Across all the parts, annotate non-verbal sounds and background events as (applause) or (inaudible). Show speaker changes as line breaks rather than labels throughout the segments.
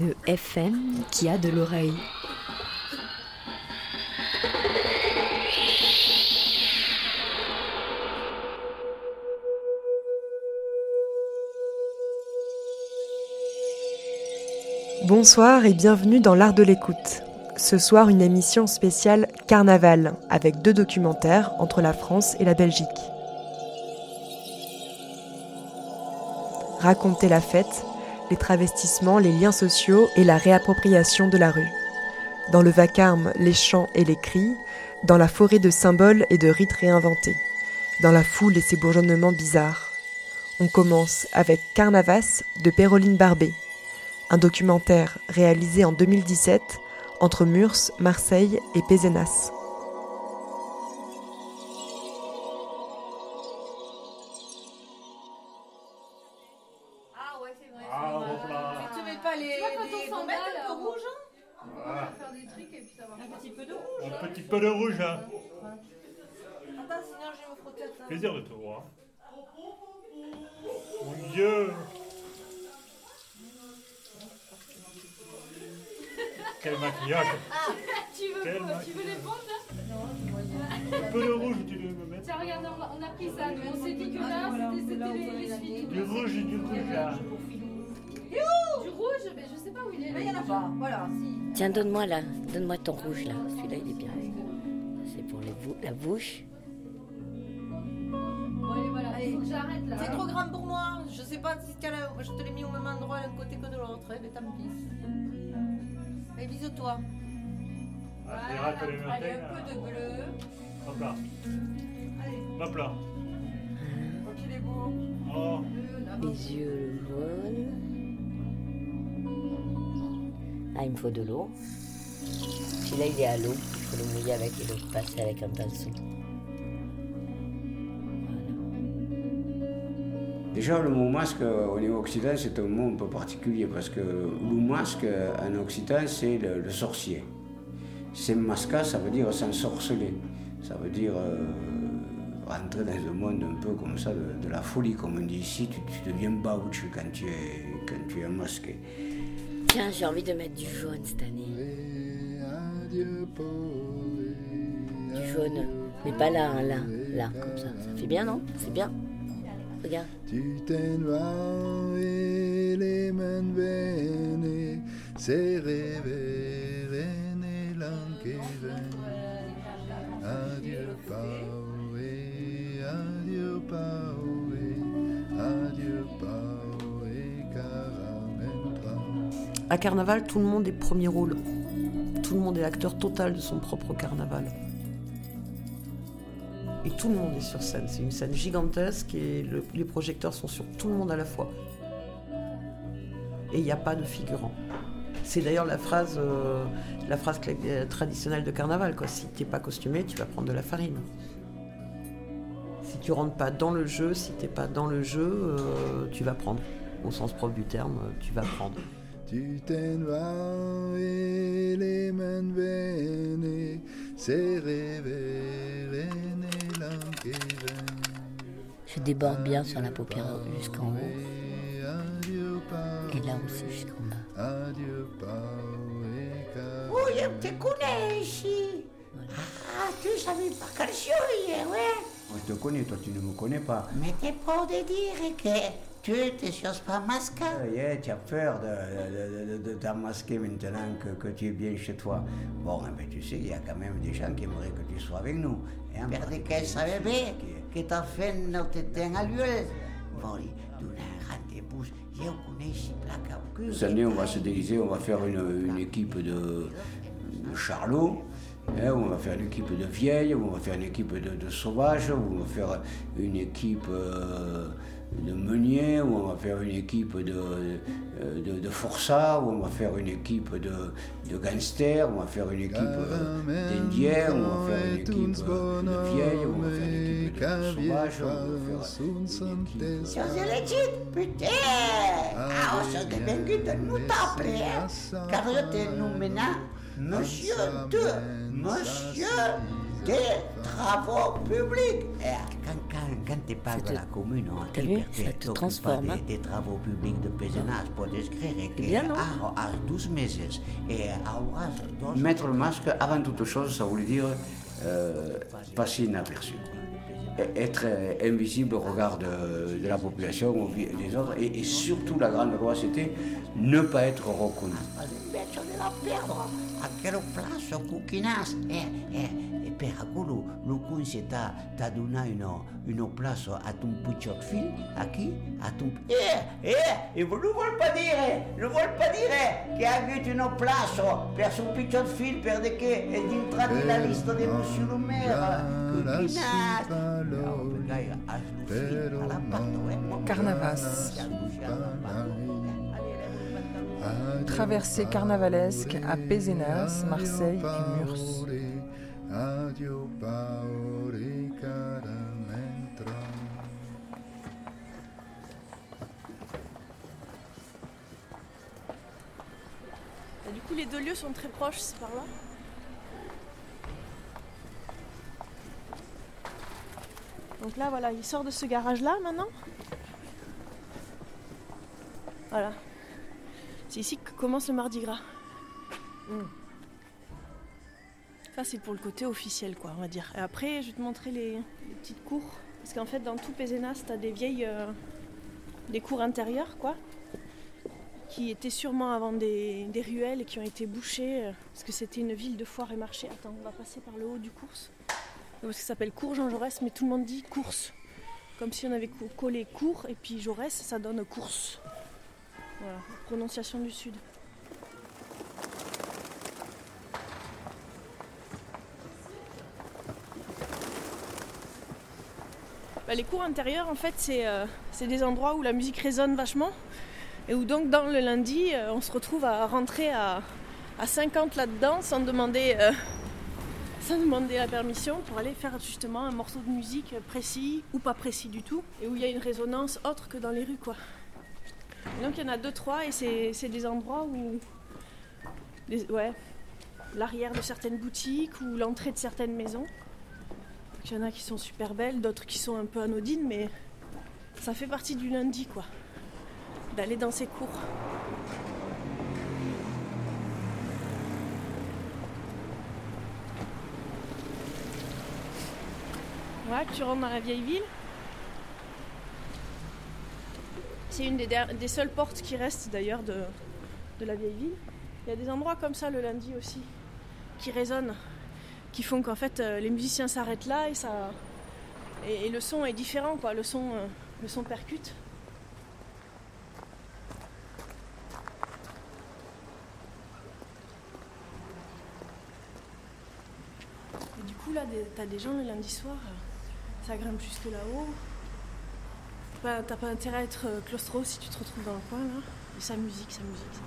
Une FM qui a de l'oreille.
Bonsoir et bienvenue dans l'art de l'écoute. Ce soir, une émission spéciale Carnaval, avec deux documentaires entre la France et la Belgique. Raconter la fête, les travestissements, les liens sociaux et la réappropriation de la rue. Dans le vacarme, les chants et les cris, dans la forêt de symboles et de rites réinventés, dans la foule et ses bourgeonnements bizarres. On commence avec Carnavas de Péroline Barbet, un documentaire réalisé en 2017 entre Murs, Marseille et Pézenas.
Peu de rouge,
hein.
Attends, sinon je vais me frotter.
Plaisir de te voir. Mon Dieu. Quel maquillage.
Tu veux,
Quel
tu veux les prendre là
Un peu de rouge, tu veux me mettre
Tiens, regarde, on a, pris ça. mais on s'est dit que là, c'était c'était les, les suites.
Du rouge et du rouge, là.
Du rouge, mais je sais pas où il est. Mais il y en a pas. Voilà, si.
Tiens, donne-moi là, donne-moi ton rouge là. Celui-là, il est bien. C'est pour les bou- la bouche.
Bon, allez, voilà. Il faut que j'arrête là. C'est trop grand pour moi. Je sais pas si la- je te l'ai mis au même endroit d'un côté que de l'autre. Eh ben, tant pis. Allez.
Ah, c'est rate les matins,
Allez, un
là.
peu de bleu.
Hop là. Hop là.
Oh, qu'il est beau.
Oh,
Les yeux jaunes. Ah, il me faut de l'eau. Celui-là, il est à l'eau. Il faut le mouiller avec et le passer avec un pinceau.
Déjà, le mot masque euh, au niveau occitan, c'est un mot un peu particulier parce que le masque euh, en occitan, c'est le, le sorcier. C'est masca, ça veut dire s'ensorceler. Ça veut dire euh, rentrer dans un monde un peu comme ça, de, de la folie, comme on dit ici. Tu, tu deviens baouch quand tu es, quand tu es masqué.
Tiens, j'ai envie de mettre du jaune cette année. Du jaune. Mais pas là, hein, là. Là, comme ça. Ça fait bien, non? C'est bien Regarde.
Elemen vene, serre verene lankeven. Adieu Paue, adieu Paue, adieu caramentra.
À Carnaval, tout le monde est premier rôle. Tout le monde est acteur total de son propre carnaval. Et tout le monde est sur scène. C'est une scène gigantesque et le- les projecteurs sont sur tout le monde à la fois. Et il n'y a pas de figurant. C'est d'ailleurs la phrase, euh, euh, traditionnelle de carnaval. Quoi. Si tu n'es pas costumé, tu vas prendre de la farine. Si tu rentres pas dans le jeu, si tu n'es pas dans le jeu, euh, tu vas prendre. Au sens propre du terme, tu vas prendre.
Tutten var elemen vene, serre verene lankeven.
Je déborde bien sur la paupière jusqu'en haut. Et là aussi jusqu'en bas.
Adieu Paue,
Oh, je te connais ici. Ah, tu savais pas quel jour il est, ouais.
On te connaît, toi tu ne me connais pas.
Mais t'es pas de dire que Tu t'es chose pas masqué.
Yeah, tu as peur de, de, de, maintenant que, que tu es bien chez toi. Bon, eh ben, tu sais, il y a quand même des gens qui aimeraient que tu sois avec nous. hein.
Perché che sarebbe che t'ha fatto te a l'huile. Au
Cette année, on va se déguiser, on va faire une, une équipe de, de charlots, hein, on va faire une équipe de vieilles, on va faire une équipe de, de sauvages, on va faire une équipe euh, de meuniers, ou on va faire une équipe de, euh, de, de forçats, ou on va faire une équipe de, de gangsters, on va faire une équipe euh, d'indiens, on va faire une équipe euh, de vieilles, on va faire une équipe de, de sauvages, on va faire une équipe...
Legit, putain! Ah, o so de venguto nu t'appeler, car je te nomina Monsieur de Monsieur des Travaux Publics. Eh, quand, quand, quand tu parles de la commune, hein, peux
Ça te transforme, hein.
des, des travaux publics de Pézenas pour décrire que
bien, non
a, a 12 meses et dos
Mettre le masque, avant toute chose, ça voulait dire euh, passer inaperçu. Être euh, invisible au regard de, de la population, des autres, et, et surtout la grande loi, c'était ne pas être reconnu.
Invece di la perdere a quello plasso cucchinas e, e, e per quello lo conse t'ha t'ha donné une, une place à ton petit fil à qui à ton eh eh et vous ne voulez pas dire ne voulez pas dire che ha avuto une place per son petit fil per de che è entrare nella lista di monsieur le maire cucchinas
Carnavas. Traversée carnavalesque à Pézenas, Marseille et Murs.
Du coup, les deux lieux sont très proches, c'est par là. Donc là, voilà, il sort de ce garage-là maintenant. Voilà. C'est ici que commence le Mardi Gras. Ça, c'est pour le côté officiel, quoi, on va dire. Et après, je vais te montrer les, les petites cours. Parce qu'en fait, dans tout Pézenas, t'as des vieilles. euh, des cours intérieures, quoi qui étaient sûrement avant des, des ruelles et qui ont été bouchées euh, parce que c'était une ville de foire et marché. Attends, on va passer par le haut du course. Parce que ça s'appelle cours Jean Jaurès, mais tout le monde dit course. Comme si on avait co- collé cours et puis Jaurès, ça donne course. Voilà, prononciation du sud. Bah, les cours intérieurs, en fait, c'est euh, c'est des endroits où la musique résonne vachement. Et où donc dans le lundi, euh, on se retrouve à rentrer à, à 50 là-dedans sans demander, euh, (laughs) sans demander la permission pour aller faire justement un morceau de musique précis ou pas précis du tout. Et où il y a une résonance autre que dans les rues quoi. Donc il y en a deux, trois et c'est des endroits où ouais, l'arrière de certaines boutiques ou l'entrée de certaines maisons. Il y en a qui sont super belles, d'autres qui sont un peu anodines, mais ça fait partie du lundi quoi d'aller dans ces cours. Voilà, tu rentres dans la vieille ville? C'est une des, seules portes qui restent d'ailleurs de, de la vieille ville. Il y a des endroits comme ça le lundi aussi, qui résonnent, qui font qu'en fait euh, les musiciens s'arrêtent là et ça et, et le son est différent quoi. Le son, euh, le son percute. Et du coup, là, t'as des gens le lundi soir, euh, ça grimpe jusque là-haut. T'as pas, intérêt à être euh, claustro si tu te retrouves dans le coin, là. Et sa musique, sa musique, musique.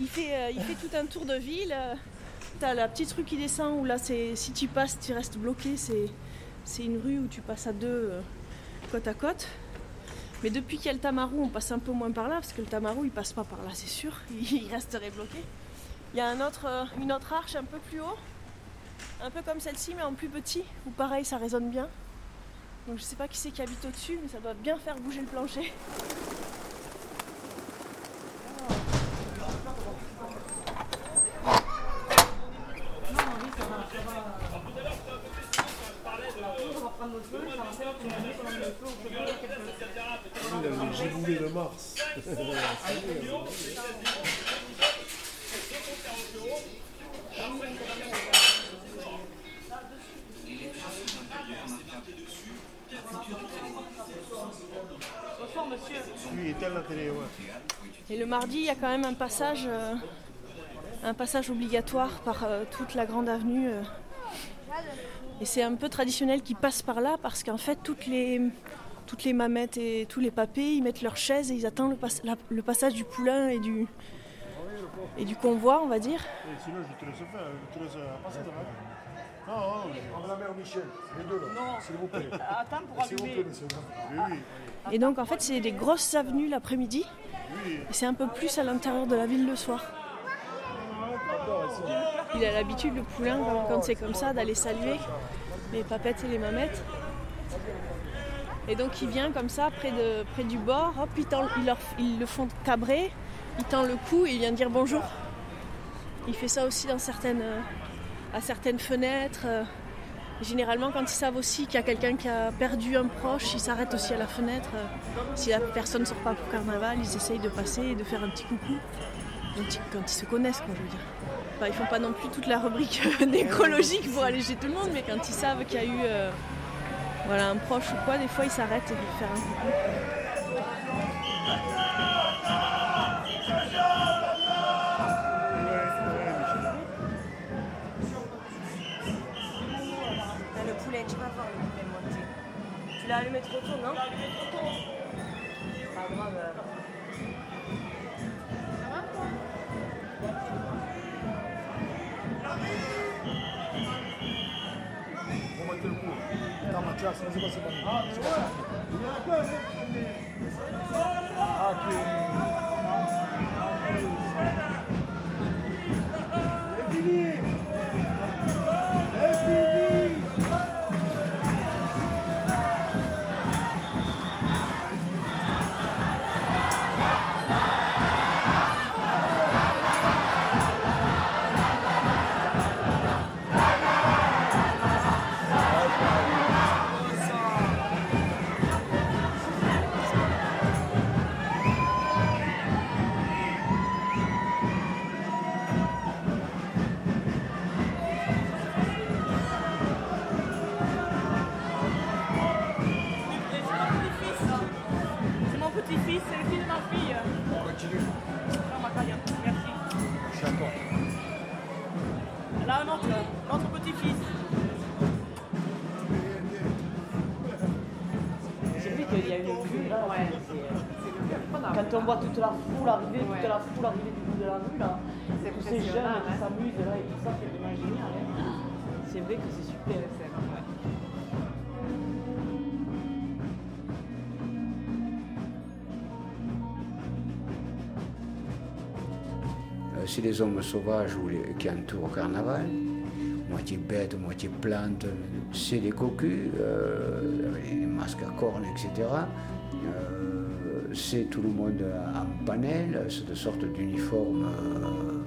Il fait, euh, il fait tout un tour de ville. euh, T'as la petite rue qui descend où là, c'est, si tu passes, tu restes bloqué. C'est, une rue où tu passes à deux côte à côte. Mais depuis qu'il y a le Tamarou, on passe un peu moins par là parce que le Tamarou il passe pas par là, c'est sûr. (laughs) Il resterait bloqué. Il y a euh, une autre arche un peu plus haut, un peu comme celle-ci mais en plus petit, où pareil ça résonne bien. Donc je sais pas qui c'est qui habite au-dessus, mais ça doit bien faire bouger le plancher.
on va
prendre feu, le feu, on peut. J'ai voulu le mars. Bonsoir monsieur.
La télé.
Et le mardi, il y a quand même un passage, euh, un passage obligatoire par euh, toute la grande avenue. Euh. Et c'est un peu traditionnel qu'ils passent par là parce qu'en fait, toutes les, toutes les mamettes et tous les papés, ils mettent leurs chaises et ils attendent le, pas- la- le passage du poulain et du, et du convoi, on va dire.
Et sinon, je te laisse faire, je te laisse passer devant. Non, non, non.
la mère Michel, les deux là, s'il vous plaît. (laughs)
Attends pour
S'il vous plaît, monsieur.
Oui, oui.
Et donc, en fait, c'est des grosses avenues l'après-midi. Et c'est un peu plus à l'intérieur de la ville le soir. Il a l'habitude, le poulain, quand- c'est comme ça, d'aller saluer les papettes et les mamettes. Et donc il vient comme ça, près, de, près du bord, hop, il le font cabrer, il tend le cou et il vient dire bonjour. Il fait ça aussi euh, à certaines fenêtres. euh. Généralement, quand ils savent aussi qu'il y a quelqu'un qui a perdu un proche, ils s'arrêtent aussi à la fenêtre. euh. Si la personne ne sort pas pour carnaval, ils essayent de passer et de faire un petit coucou. Quand ils se connaissent, quoi, je veux dire. Ils font pas non plus toute la rubrique (laughs) nécrologique pour aller chez tout le monde, mais quand ils savent qu'il y a eu euh, voilà, un proche ou quoi, des fois ils s'arrêtent pour faire un coucou.
Le poulet, tu vas voir le poulet monter. Tu l'as allumé trop tôt, non?
Dans c'est
les hommes sauvages qui entourent le carnaval, moitié bêtes, moitié plantes, c'est les cocus, euh, les masques à cornes, etc. Euh, c'est tout le monde en panel, c'est de sorte d'uniforme euh,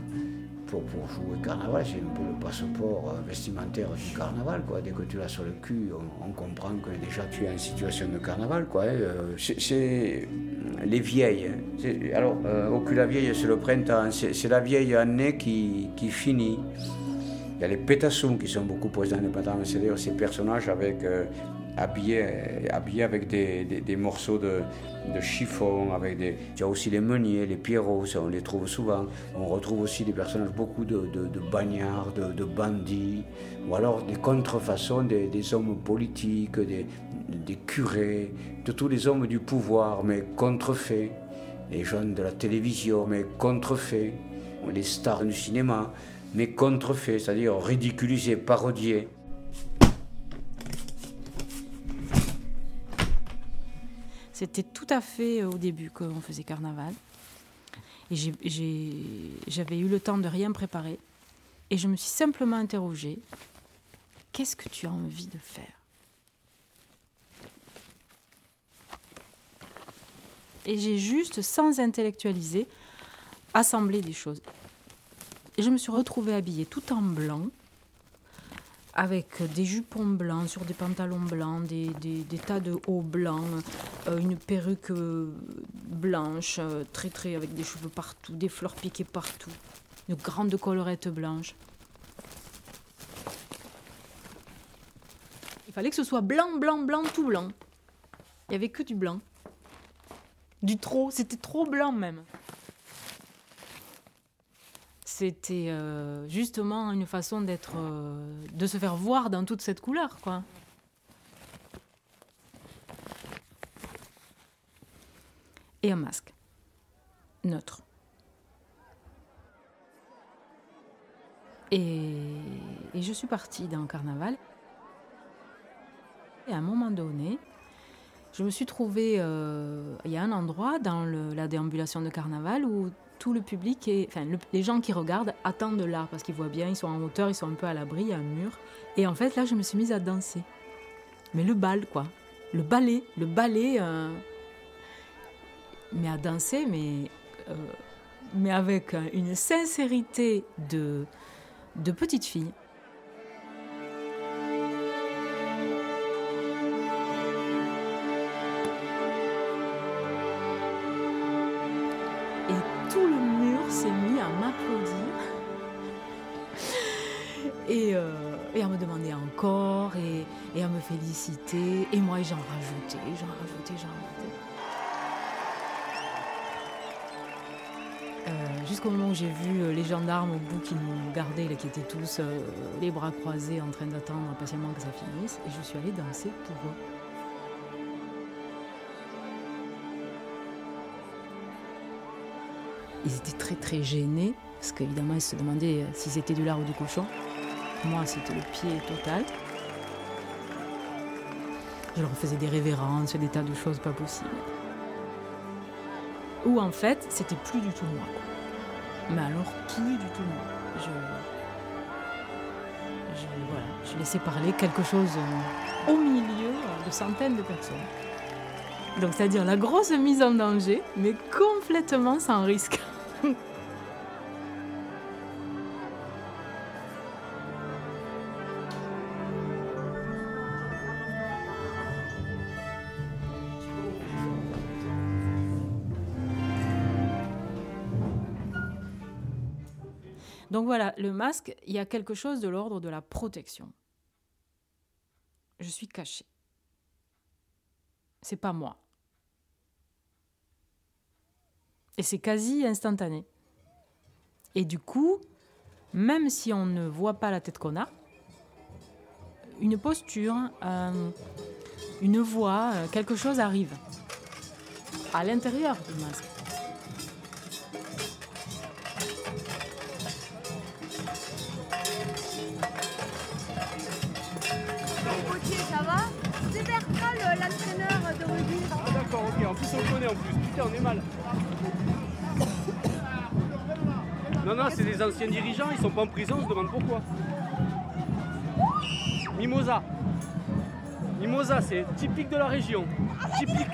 pour, pour jouer carnaval, c'est un peu le passeport euh, vestimentaire du carnaval. Dès que tu l'as sur le cul, on, comprend que déjà tu es en situation de carnaval. Hein. Euh, les vieilles. Alors, euh, au cul la vieille, c'est le printemps, c'est la vieille année qui, finit. Il y a les pétassons qui sont beaucoup présents dans le printemps, c'est d'ailleurs ces personnages avec, euh, habillés, habillés avec des, morceaux de, chiffon, avec des... Il y a aussi les meuniers, les pierrots, on les trouve souvent. On retrouve aussi des personnages, beaucoup de, bagnards, de, de bandits, ou alors des contrefaçons des, des hommes politiques, des, des curés, de tous les hommes du pouvoir, mais contrefaits. Les jeunes de la télévision, mais contrefaits. Les stars du cinéma, mais contrefaits, c'est-à-dire ridiculisés, parodiés.
C'était tout à fait euh, au début qu'on faisait carnaval. Et j'avais eu le temps de rien préparer. Et je me suis simplement interrogée, qu'est-ce que tu as envie de faire? Et j'ai juste, sans intellectualiser, assemblé des choses. Et je me suis retrouvée habillée tout en blanc, avec des jupons blancs sur des pantalons blancs, des, tas de hauts blancs, euh, une perruque euh, blanche, euh, très très avec des cheveux partout, des fleurs piquées partout, une grande collerette blanche. Il fallait que ce soit blanc, blanc, blanc, tout blanc. Il n'y avait que du blanc. Du trop, c'était trop blanc même. C'était euh, justement une façon d'être, euh, de se faire voir dans toute cette couleur, quoi. Et un masque neutre. Et, et je suis partie le carnaval. Et à un moment donné, je me suis trouvée. euh, Il y a un endroit dans la déambulation de carnaval où tout le public, est, enfin le- les gens qui regardent attendent là parce qu'ils voient bien, ils sont en hauteur, ils sont un peu à l'abri, il y a un mur. Et en fait, là, je me suis mise à danser. Mais le bal, quoi. Le ballet, le ballet. euh, mais à danser, mais, euh, mais avec une sincérité de, de petite fille. Et à me demander encore et, à me féliciter. Et moi, j'en rajoutais, j'en rajoutais, j'en rajoutais. Euh, Jusqu'au moment où j'ai vu euh, les gendarmes au bout qui nous gardaient, là, qui étaient tous euh, les bras croisés en train d'attendre patiemment que ça finisse, et je suis allée danser pour eux. Ils étaient très très gênés, parce qu'évidemment ils se demandaient si c'était du lard ou du cochon. Moi c'était le pied total. Je leur faisais des révérences, des tas de choses pas possibles. Ou en fait c'était plus du tout moi. Mais alors plus du tout moi. Je, voilà, je laissais parler quelque chose euh, au milieu de centaines de personnes. Donc c'est-à-dire la grosse mise en danger, mais complètement sans risque. (laughs) Donc voilà, le masque, il y a quelque chose de l'ordre de la protection. Je suis cachée. C'est pas moi. Et c'est quasi instantané. Et du coup, même si on ne voit pas la tête qu'on a, une posture, euh, une voix, euh, quelque chose arrive à l'intérieur du masque.
Ah d'accord, ok, en plus on le connaît en plus. Putain, on est mal. Non, non, c'est des anciens dirigeants, ils sont pas en prison, on se demande pourquoi. Mimosa. Mimosa, c'est typique de la région. Typique.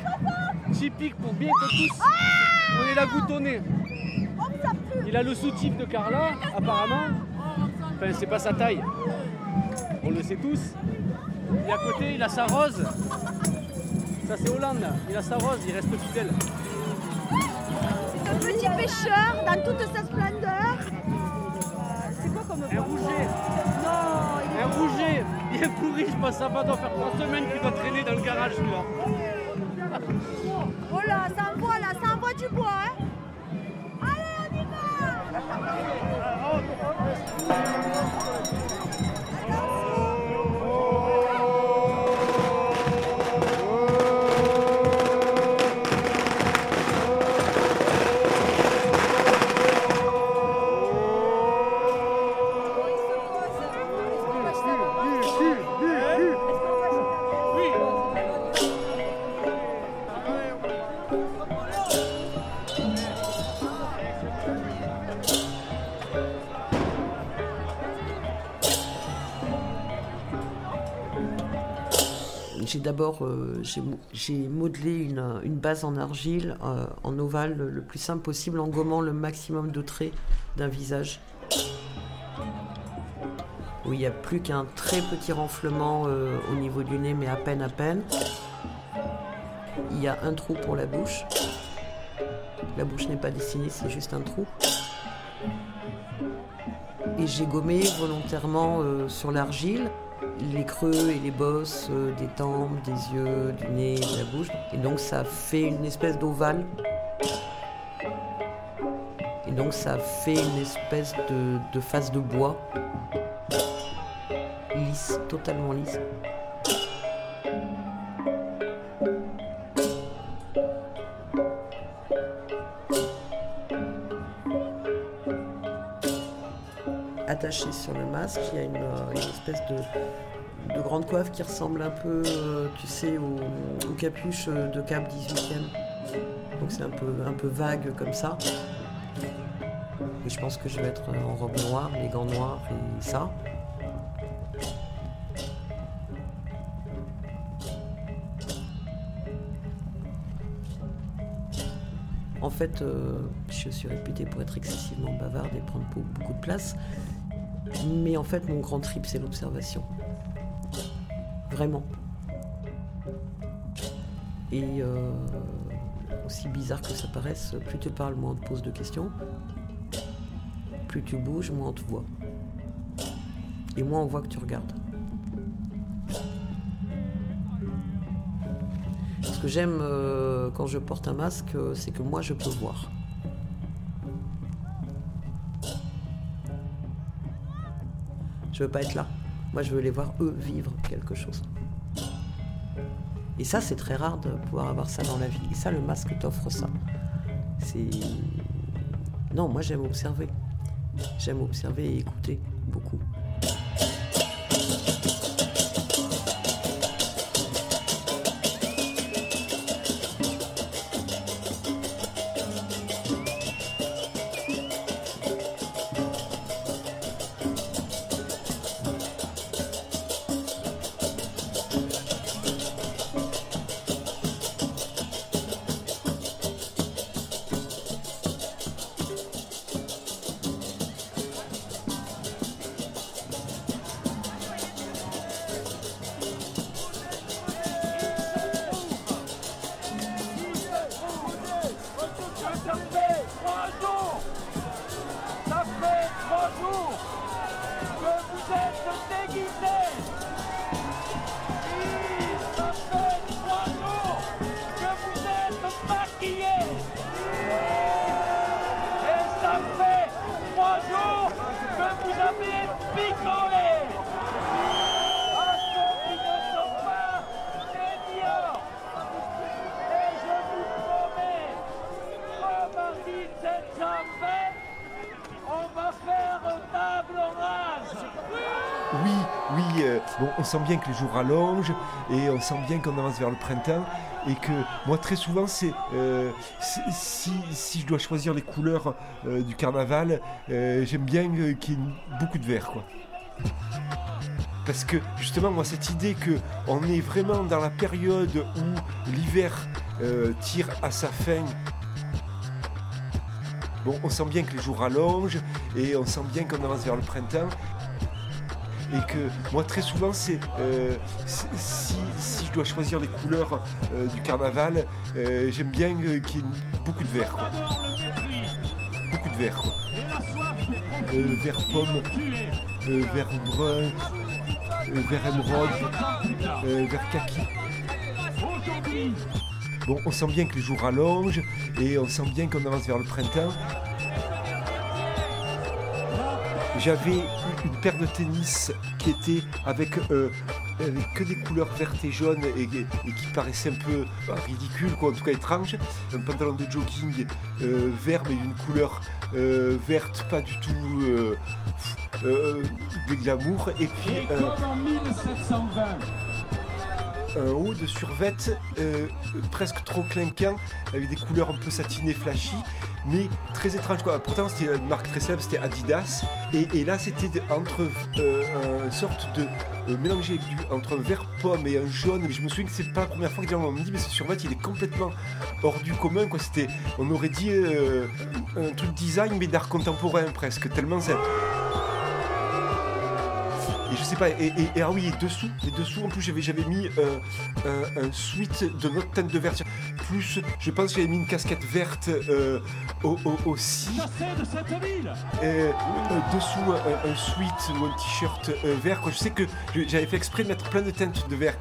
Typique pour bien que tous on ait la nez. Il a le soutif de Carla, apparemment. Enfin, c'est pas sa taille. On le sait tous. Et à côté, il a sa rose. Ça, c'est Hollande. Il a sa rose, il reste fidèle.
Un petit pêcheur dans toute sa splendeur. C'est quoi comme
Un rouget.
Non, il est
Un rouget. Bien pourri, je pense. Ça va doit faire trois semaines qu'il doit traîner dans le garage, celui-là.
Oh là, ça envoie là, ça envoie du bois, hein
d'abord euh, j'ai mo- j'ai modelé une, base en argile, euh, en ovale, le, plus simple possible, en gommant le maximum de traits d'un visage. où il n'y a plus qu'un très petit renflement euh, au niveau du nez, mais à peine, à peine. Il y a un trou pour la bouche. La bouche n'est pas dessinée, c'est juste un trou. Et j'ai gommé volontairement sur l'argile les creux et les bosses euh, des tempes, des yeux, du nez, de la bouche. Et donc ça fait une espèce d'ovale. Et donc ça fait une espèce de, de face de bois. Lisse, totalement lisse. Sur le masque, il y a une, euh, espèce de, de grande coiffe qui ressemble un peu, euh, tu sais, aux, capuches de Cap 18e. Donc c'est un peu, vague comme ça. Et je pense que je vais être en robe noire, les gants noirs et ça. En fait, euh, je suis réputée pour être excessivement bavarde et prendre beau- beaucoup de place. Mais en fait, mon grand trip, c'est l'observation. Vraiment. Et euh, aussi bizarre que ça paraisse, plus tu parles, moins on te pose de questions. Plus tu bouges, moins on te voit. Et moins on voit que tu regardes. Ce que j'aime euh, quand je porte un masque, euh, c'est que moi je peux voir. Je veux pas être là. Moi je veux les voir eux vivre quelque chose. Et ça c'est très rare de pouvoir avoir ça dans la vie. Et ça le masque t'offre ça. C'est non, moi j'aime observer. J'aime observer et écouter beaucoup.
Sent bien que les jours rallongent et on sent bien qu'on avance vers le printemps et que moi très souvent c'est euh, si, si, je dois choisir les couleurs euh, du carnaval, euh, j'aime bien qu'il y ait beaucoup de vert quoi. Parce que justement moi cette idée que on est vraiment dans la période où l'hiver tire à sa fin Bon, on sent bien que les jours rallongent et on sent bien qu'on avance vers le printemps. Et que moi, très souvent, c'est euh, si, je dois choisir les couleurs euh, du carnaval, euh, j'aime bien qu'il y ait beaucoup de vert. quoi. Beaucoup de vert. quoi. Vert pomme, vert brun, vert émeraude, vert kaki. Bon, on sent bien que les jours rallongent et on sent bien qu'on avance vers le printemps. J'avais une paire de tennis qui était avec, euh, avec que des couleurs vertes et jaunes et, et qui paraissait un peu bah, ridicule, quoi, en tout cas étrange. Un pantalon de jogging euh, vert mais d'une couleur euh, verte, pas du tout de glamour. Et puis
Et
euh,
comme en 1720,
un haut de survette euh, presque trop clinquant, avec des couleurs un peu satinées, flashy, mais très étrange. Quoi. Pourtant, c'était une marque très célèbre, c'était Adidas. Et, là, c'était entre euh, une sorte de euh, mélange du- entre un vert pomme et un jaune. Je me souviens que c'est pas la première fois que gens m'ont dit, mais ce survêt, il est complètement hors du commun. Quoi. C'était, on aurait dit euh, un truc design, mais d'art contemporain presque, tellement c'est. Et je sais pas, et, et- et ah oui, et dessous, et dessous, en plus, j'avais, j'avais mis euh, un, un sweat de notre teinte de vert. Plus, je pense que j'avais mis une casquette verte euh, au- au- aussi.
de cette ville
Euh, euh, dessous un, un sweat ou un t-shirt euh, vert. quoi. Je sais que j'avais fait exprès de mettre plein de teintes de vert.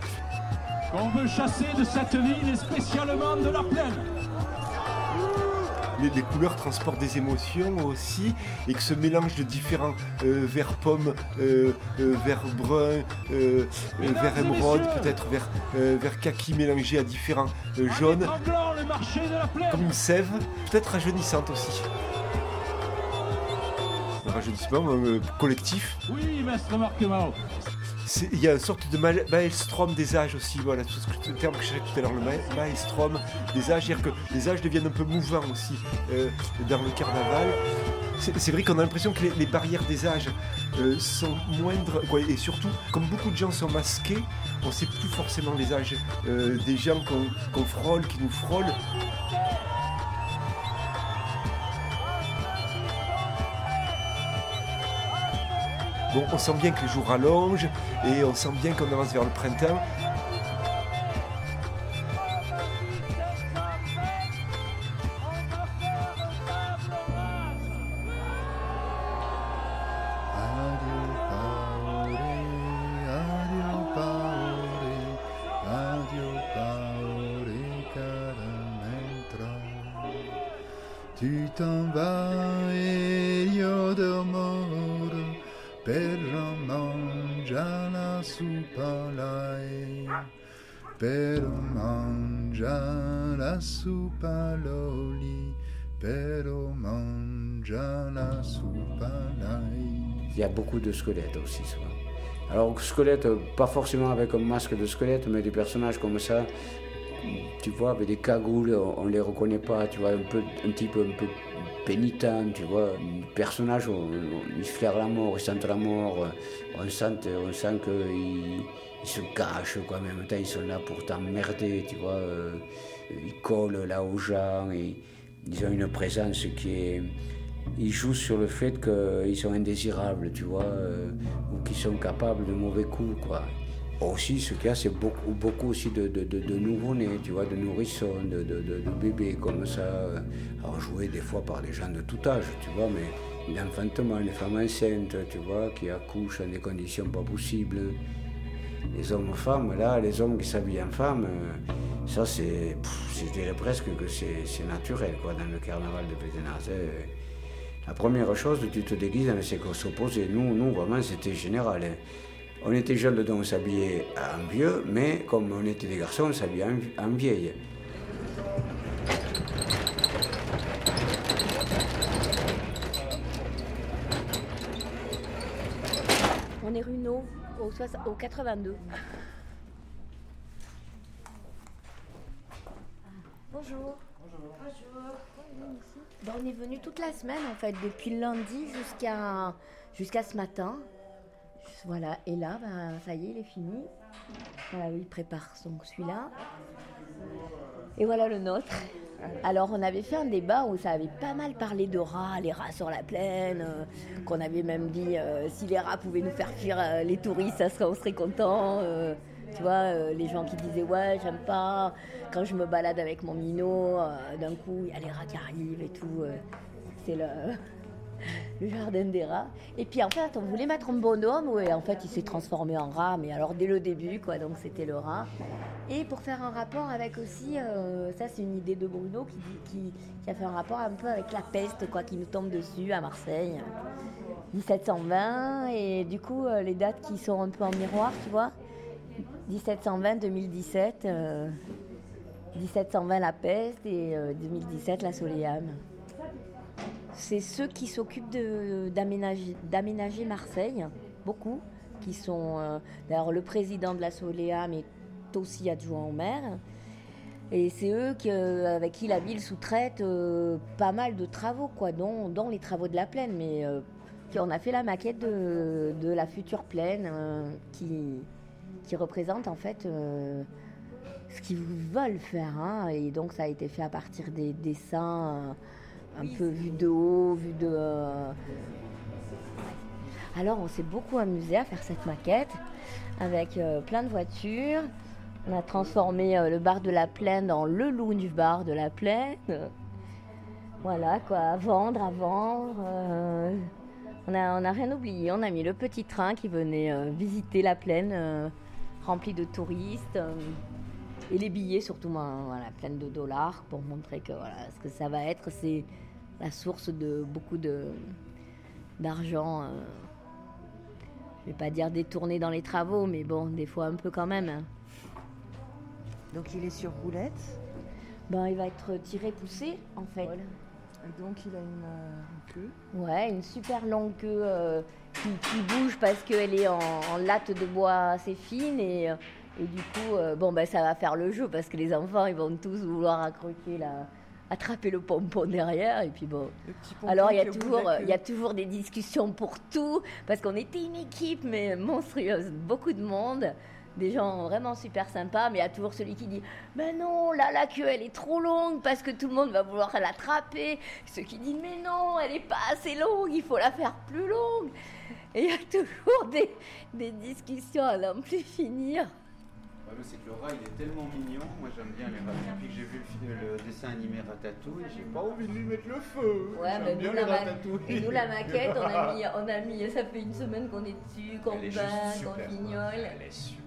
Qu'on veut chasser de cette ville et spécialement de la plaine.
Les, les couleurs transportent des émotions aussi, et que ce mélange de différents euh, verts pommes, euh, euh, vert brun, euh, euh, vert émeraude, peut-être vert, euh, vert kaki mélangé à différents jaunes,
de la
comme une sève, peut-être rajeunissante aussi. Un rajeunissement collectif.
Oui, maître Marc
Il y a une sorte de ma- maelstrom des âges aussi, voilà, c'est ce le terme que je cherchais tout à l'heure, le ma- maelstrom des âges, c'est-à-dire que les âges deviennent un peu mouvants aussi euh, dans le carnaval. C'est vrai qu'on a l'impression que les, barrières des âges euh, sont moindres, et surtout, comme beaucoup de gens sont masqués, on ne sait plus forcément les âges euh, des gens qu'on frôle, qui nous frôlent. Bon, on sent bien que les jours rallongent et on sent bien qu'on avance vers le printemps.
Per mangiare la loli, per mangiare la.
Il y a beaucoup de squelettes aussi souvent. Alors squelettes, euh, pas forcément avec un masque de squelette, mais des personnages comme ça, tu vois, avec des cagoules, on, on les reconnaît pas, tu vois, un peu, un type un peu pénitent, tu vois, un personnage, on, on- ils flairent la mort, ils sentent la mort, on sent, on sent ils se cachent, quoi, mais en même temps ils sont là pour t'emmerder, tu vois, euh, ils collent là aux gens, ils ont une présence qui est ils jouent sur le fait qu'ils sont indésirables, tu vois, euh, ou qu'ils sont capables de mauvais coups, quoi. Aussi, ce qu'il y a, c'est beaucoup, beaucoup aussi de, de, de, de nouveau-nés, tu vois, de nourrissons, de- de bébés comme ça, euh, alors joués des fois par des gens de tout âge, tu vois, mais l'enfantement, les femmes enceintes, tu vois, qui accouchent dans des conditions pas possibles. Les hommes-femmes, là, les hommes qui s'habillent en femmes, euh, ça c'est, je dirais presque que c'est naturel, quoi, dans le carnaval de Pézenas. hein. La première chose, tu te déguises dans c'est qu'on s'opposait. Nous, nous, vraiment, c'était général. hein. On était jeunes, donc on s'habillait en vieux, mais comme on était des garçons, on s'habillait en, vieille.
On est rue No, au, soix- au 82. Bonjour. Bonjour. Ben, on est venu toute la semaine en fait, depuis le lundi jusqu'à jusqu'à ce matin. Voilà, et là, ben, ça y est, il est fini. Voilà, il prépare son celui-là. Et voilà le nôtre. Alors on avait fait un débat où ça avait pas mal parlé de rats, les rats sur la plaine, euh, qu'on avait même dit euh, si les rats pouvaient nous faire fuir euh, les touristes, ça serait, on serait content. tu vois, les gens qui disaient ouais j'aime pas quand je me balade avec mon minot, d'un coup il y a les rats qui arrivent et tout. c'est le, le jardin des rats. Et puis en fait on voulait mettre un bonhomme, et en fait il s'est transformé en rat, mais alors dès le début quoi, donc c'était le rat. Et pour faire un rapport avec aussi, euh, ça c'est une idée de Bruno qui, a fait un rapport un peu avec la peste quoi, qui nous tombe dessus à Marseille. 1720 et du coup euh, les dates qui sont un peu en miroir, tu vois. 1720-2017, euh, 1720 la peste et euh, 2017 la soléame. C'est ceux qui s'occupent d'aménager Marseille, beaucoup, qui sont. euh, D'ailleurs, le président de la Soléam est aussi adjoint au maire. Et c'est eux qui, euh, avec qui la ville sous-traite euh, pas mal de travaux, quoi, dont, les travaux de la plaine. Mais on a fait la maquette de, de la future plaine qui, qui représente en fait ce qu'ils veulent faire. hein. Et donc ça a été fait à partir des dessins un peu vus de haut, vus de. euh, Alors on s'est beaucoup amusé à faire cette maquette avec euh, plein de voitures. On a transformé euh, le bar de la Plaine en le lounge bar de la Plaine. Voilà quoi, à vendre, à vendre. on n'a a rien oublié. On a mis le petit train qui venait visiter la plaine remplie de touristes. et les billets surtout, ben, pleine de dollars pour montrer que voilà, ce que ça va être, c'est la source de beaucoup de d'argent. euh, je vais pas dire détourné dans les travaux, mais bon, des fois un peu quand même. hein.
Donc il est sur roulette.
Ben, il va être tiré poussé en fait.
Et donc il a une, euh, une queue.
Ouais, une super longue queue euh, qui, qui bouge parce qu'elle est en, en latte de bois assez fine et, euh, et du coup, bon, ben, ça va faire le jeu parce que les enfants, ils vont tous vouloir accrocher la, attraper le pompon derrière et puis bon. Alors il y, a toujours, il y a toujours des discussions pour tout parce qu'on était une équipe mais monstrueuse, beaucoup de monde. Des gens vraiment super sympas, mais il y a toujours celui qui dit Mais non, là, la queue, elle est trop longue parce que tout le monde va vouloir l'attraper. Ceux qui disent Mais non, elle n'est pas assez longue, il faut la faire plus longue. Et il y a (laughs) toujours des, des discussions à n'en plus finir.
C'est que le rat il est tellement mignon, moi j'aime bien les rats. Depuis que j'ai vu le, dessin animé Ratatouille, j'ai pas envie de lui mettre le feu.
Ouais,
J'aime
mais
bien
nous,
les
la, et nous, la (laughs) maquette, on a, mis, on a mis, ça fait une semaine qu'on est dessus, qu'on peint, qu'on
super.
fignole.
Elle est super.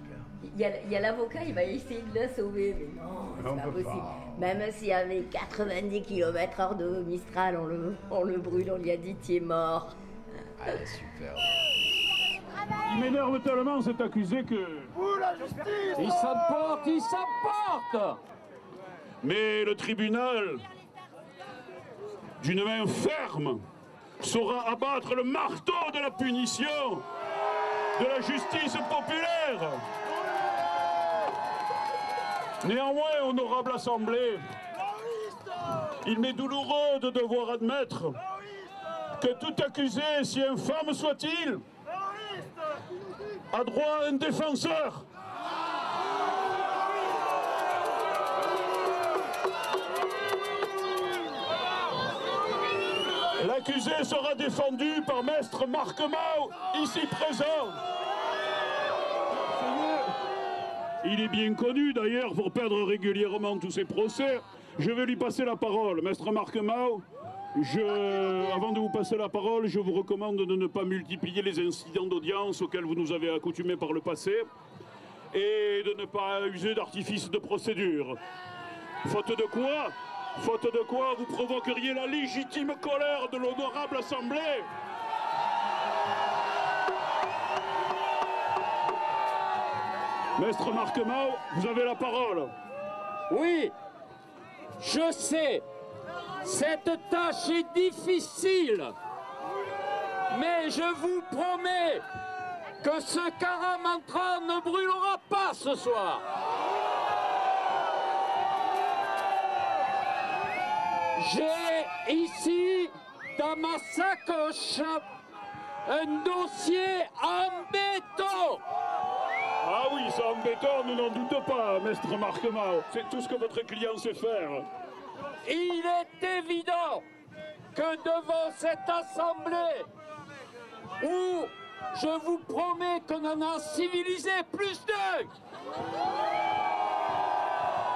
Il y a, l'avocat, il va essayer de la sauver, mais non, c'est pas possible.
pas.
Même s'il y avait 90 km/h de Mistral, on le, on le brûle, on lui a dit, tu es mort.
Elle est super.
Il m'énerve tellement cet accusé que. Il s'emporte, il s'emporte Mais le tribunal, d'une main ferme, saura abattre le marteau de la punition, de la justice populaire. Néanmoins, honorable Assemblée, il m'est douloureux de devoir admettre que tout accusé, si infâme soit-il, a droit à un défenseur. L'accusé sera défendu par maître Marc Mao, ici présent. Il est bien connu d'ailleurs pour perdre régulièrement tous ses procès. Je vais lui passer la parole. Maître Marc Mao, je, avant de vous passer la parole, je vous recommande de ne pas multiplier les incidents d'audience auxquels vous nous avez accoutumés par le passé et de ne pas user d'artifices de procédure. Faute de quoi Faute de quoi vous provoqueriez la légitime colère de l'honorable Assemblée Maître Marc Mao, vous avez la parole.
Oui, je sais, cette tâche est difficile, mais je vous promets que ce caramantra ne brûlera pas ce soir. J'ai ici, dans ma sacoche, un dossier en béton.
Ah oui, ça en béton, nous n'en doutons pas, maître Marc. C'est tout ce que votre client sait faire.
Il est évident que devant cette assemblée, où je vous promets qu'on en a civilisé plus d'un,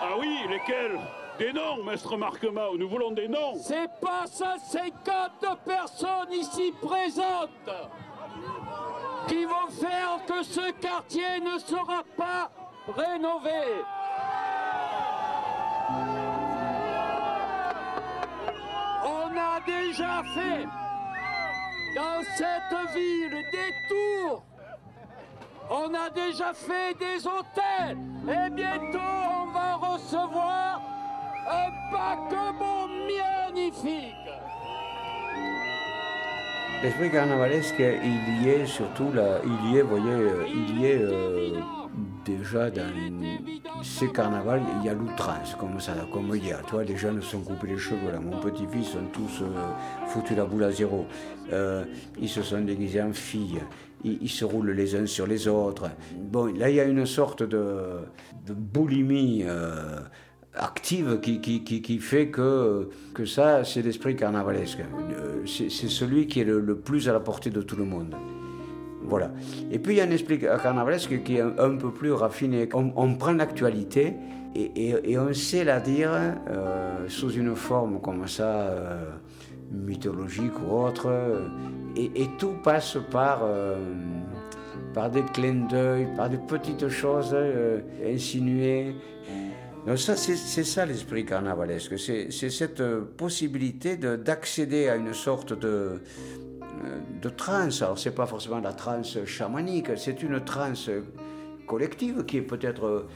Ah oui, lesquels? Des noms, maître Marc Mao, nous voulons des noms.
c'est pas 150 personnes ici présentes qui vont faire que ce quartier ne sera pas rénové. Déjà fait dans cette ville des tours. On a déjà fait des hôtels. Et bientôt, on va recevoir un paquebot magnifique.
L'esprit carnavalesque, il y est surtout là, il y est, voyez, il y est euh, déjà dans ces carnavals, il y a l'outrance, comme ça, comme hier. Tu vois, les jeunes sont coupés les cheveux, là. Mon petit-fils sont tous euh, foutu la boule à zéro. Euh, ils se sont déguisés en filles. Ils, se roulent les uns sur les autres. Bon, là, il y a une sorte de, boulimie. euh, active qui, fait que, que ça, c'est l'esprit carnavalesque. Euh, C'est celui qui est le plus à la portée de tout le monde. Voilà. Et puis il y a un esprit carnavalesque qui est un, peu plus raffiné. On, prend l'actualité et, on sait la dire euh, sous une forme comme ça, euh, mythologique ou autre. Et, tout passe par, euh, par des clins d'œil, par des petites choses insinuées. Donc ça, c'est ça l'esprit carnavalesque. C'est cette possibilité de- d'accéder à une sorte de, de transe. Alors, c'est pas forcément la transe chamanique, c'est une transe collective qui est peut-être. euh,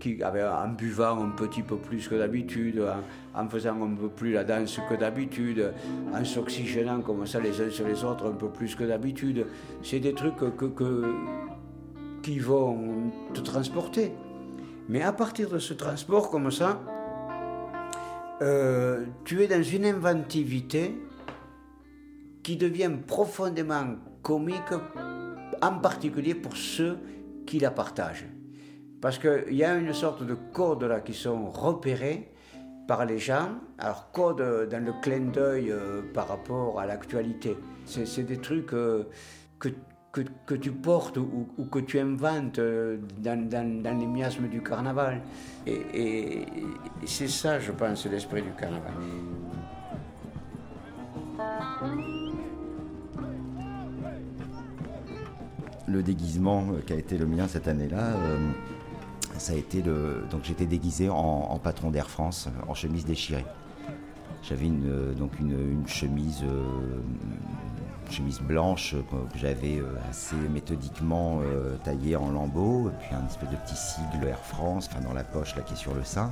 qui, en buvant un petit peu plus que d'habitude, en, faisant un peu plus la danse que d'habitude, en s'oxygénant comme ça les uns sur les autres un peu plus que d'habitude. C'est des trucs que- qui vont te transporter. Mais à partir de ce transport comme ça, euh, tu es dans une inventivité qui devient profondément comique, en particulier pour ceux qui la partagent. Parce qu'il y a une sorte de codes là qui sont repérés par les gens, alors code dans le clin d'œil euh, par rapport à l'actualité. C'est des trucs euh, que, que, que tu portes ou, que tu inventes euh, dans, les miasmes du carnaval. Et c'est ça, je pense, l'esprit du carnaval.
Le déguisement euh, qui a été le mien cette année-là, euh, ça a été le. Donc j'étais déguisé en, patron d'Air France, euh, en chemise déchirée. J'avais une, donc une, chemise, chemise blanche que j'avais assez méthodiquement taillée en lambeaux, puis un espèce de petit sigle Air France, dans la poche là qui est sur le sein.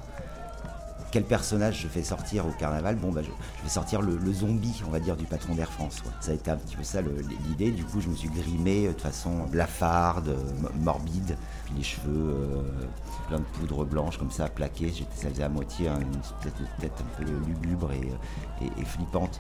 Quel personnage je fais sortir au carnaval Bon, bah, je, vais sortir le, zombie, on va dire, du patron d'Air France. Ça a été un petit peu ça l'idée. Du coup, je me suis grimé euh, de façon blafarde, euh, mo- morbide. Les cheveux, euh, plein de poudre blanche comme ça, plaqués. Ça faisait à moitié hein, une de tête un peu lugubre et, euh, et- et flippante.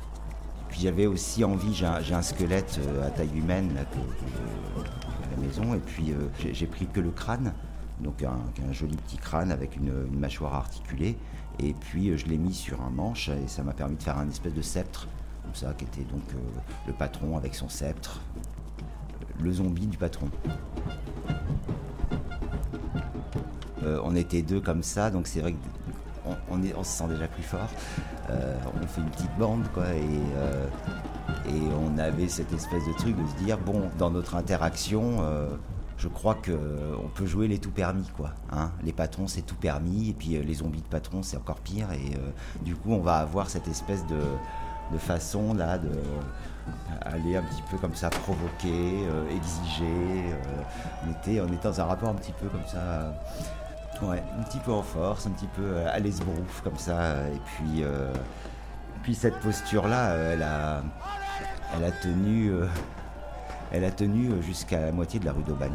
Puis j'avais aussi envie, j'ai un, squelette à taille humaine que, à la maison, et puis j'ai pris que le crâne, donc un, joli petit crâne avec une, mâchoire articulée, et puis euh, je l'ai mis sur un manche, et ça m'a permis de faire un espèce de sceptre, comme ça, qui était donc euh, le patron avec son sceptre, le zombie du patron. Euh, on était deux comme ça, donc c'est vrai qu'on on se sent déjà plus fort. Euh, on fait une petite bande, quoi, et, on avait cette espèce de truc de se dire, bon, dans notre interaction, je crois que on peut jouer les tout permis, quoi. hein. les patrons, c'est tout permis, et puis euh, les zombies de patrons, c'est encore pire, et euh, du coup, on va avoir cette espèce de, façon, là, de aller un petit peu comme ça, provoquer, euh, exiger. euh, on, était, dans un rapport un petit peu comme ça. euh, Ouais, un petit peu en force, un petit peu euh, à l'esbrouf comme ça. euh, Et puis, euh, puis cette posture-là, euh, elle a, elle a tenu, euh, elle a tenu euh, jusqu'à la moitié de la rue d'Aubagne.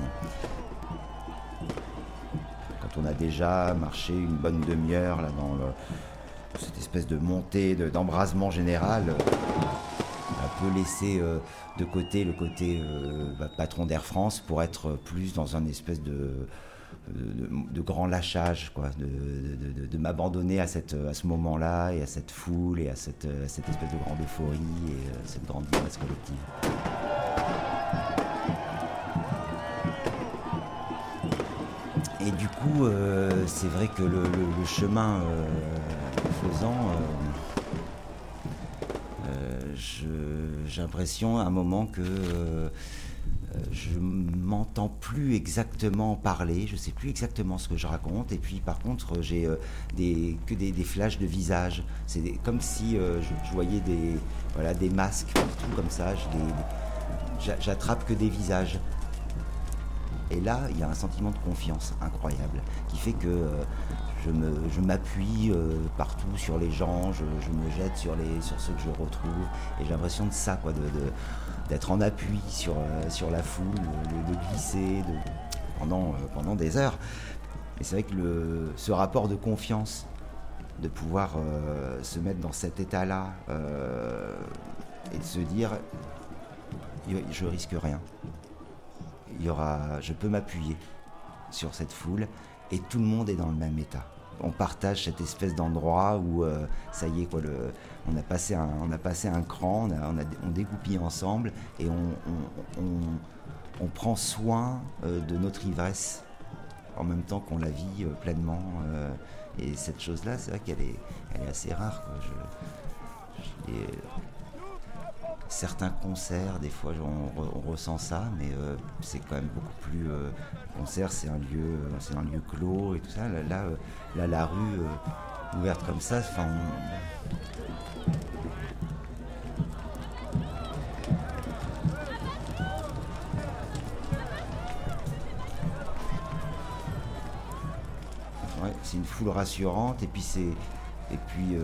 Quand on a déjà marché une bonne demi-heure là dans cette espèce de montée, de- d'embrasement général, euh, un peu laissé euh, de côté le côté euh, bah, patron d'Air France pour être plus dans un espèce de, grand lâchage, de, m'abandonner à, à ce moment-là et à cette foule et à cette, à espèce de grande euphorie et euh, cette grande ivresse collective. Et du coup, euh, c'est vrai que le, chemin euh, faisant, euh, j'ai l'impression à un moment que je m'entends plus exactement parler, je sais plus exactement ce que je raconte, et puis par contre j'ai des, que des, flashs de visage. C'est comme si je, voyais des, voilà, des masques partout comme ça, des- j'attrape que des visages. Et là, il y a un sentiment de confiance incroyable qui fait que euh, je me- je m'appuie euh, partout sur les gens, je, je me jette sur, les, sur ceux que je retrouve. Et j'ai l'impression de ça, quoi, de, de- d'être en appui sur, euh, sur la foule, de, de glisser de- pendant, pendant des heures. Et c'est vrai que le, ce rapport de confiance, de pouvoir se mettre dans cet état-là et de se dire, je risque rien il y aura, je peux m'appuyer sur cette foule et tout le monde est dans le même état. On partage cette espèce d'endroit où euh, ça y est quoi, on a passé un, on cran, on, dégoupille ensemble et on, prend soin euh, de notre ivresse en même temps qu'on la vit euh, pleinement. et cette chose-là, c'est vrai qu'elle est, assez rare. Certains concerts, des fois, on, re- on ressent ça, mais euh, c'est quand même beaucoup plus. euh, concert, c'est un lieu, euh, c'est un lieu clos et tout ça. Là, là, euh, la rue ouverte comme ça, enfin, c'est une foule rassurante et puis c'est et puis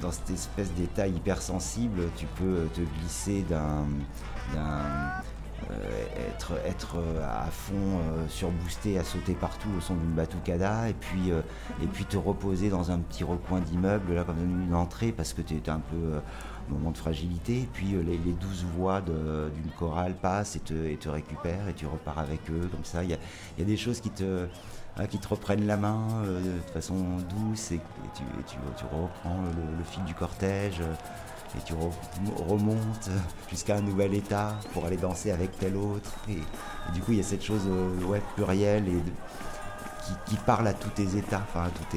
dans cette espèce d'état hypersensible, tu peux te glisser d'un euh, être être euh, à fond euh, surboosté, à sauter partout au son d'une batucada et puis et puis te reposer dans un petit recoin d'immeuble là comme une entrée parce que tu es un peu moment de fragilité et puis les, douze voix d'une chorale passent et te, et récupèrent et tu repars avec eux comme ça. Il y a des choses qui te hein, qui te reprennent la main euh, de façon douce et, tu, reprends le, fil du cortège euh, et tu re- remontes jusqu'à un nouvel état pour aller danser avec tel autre. Et, du coup, il y a cette chose euh, ouais, plurielle et qui, parle à tous tes états, à, à toutes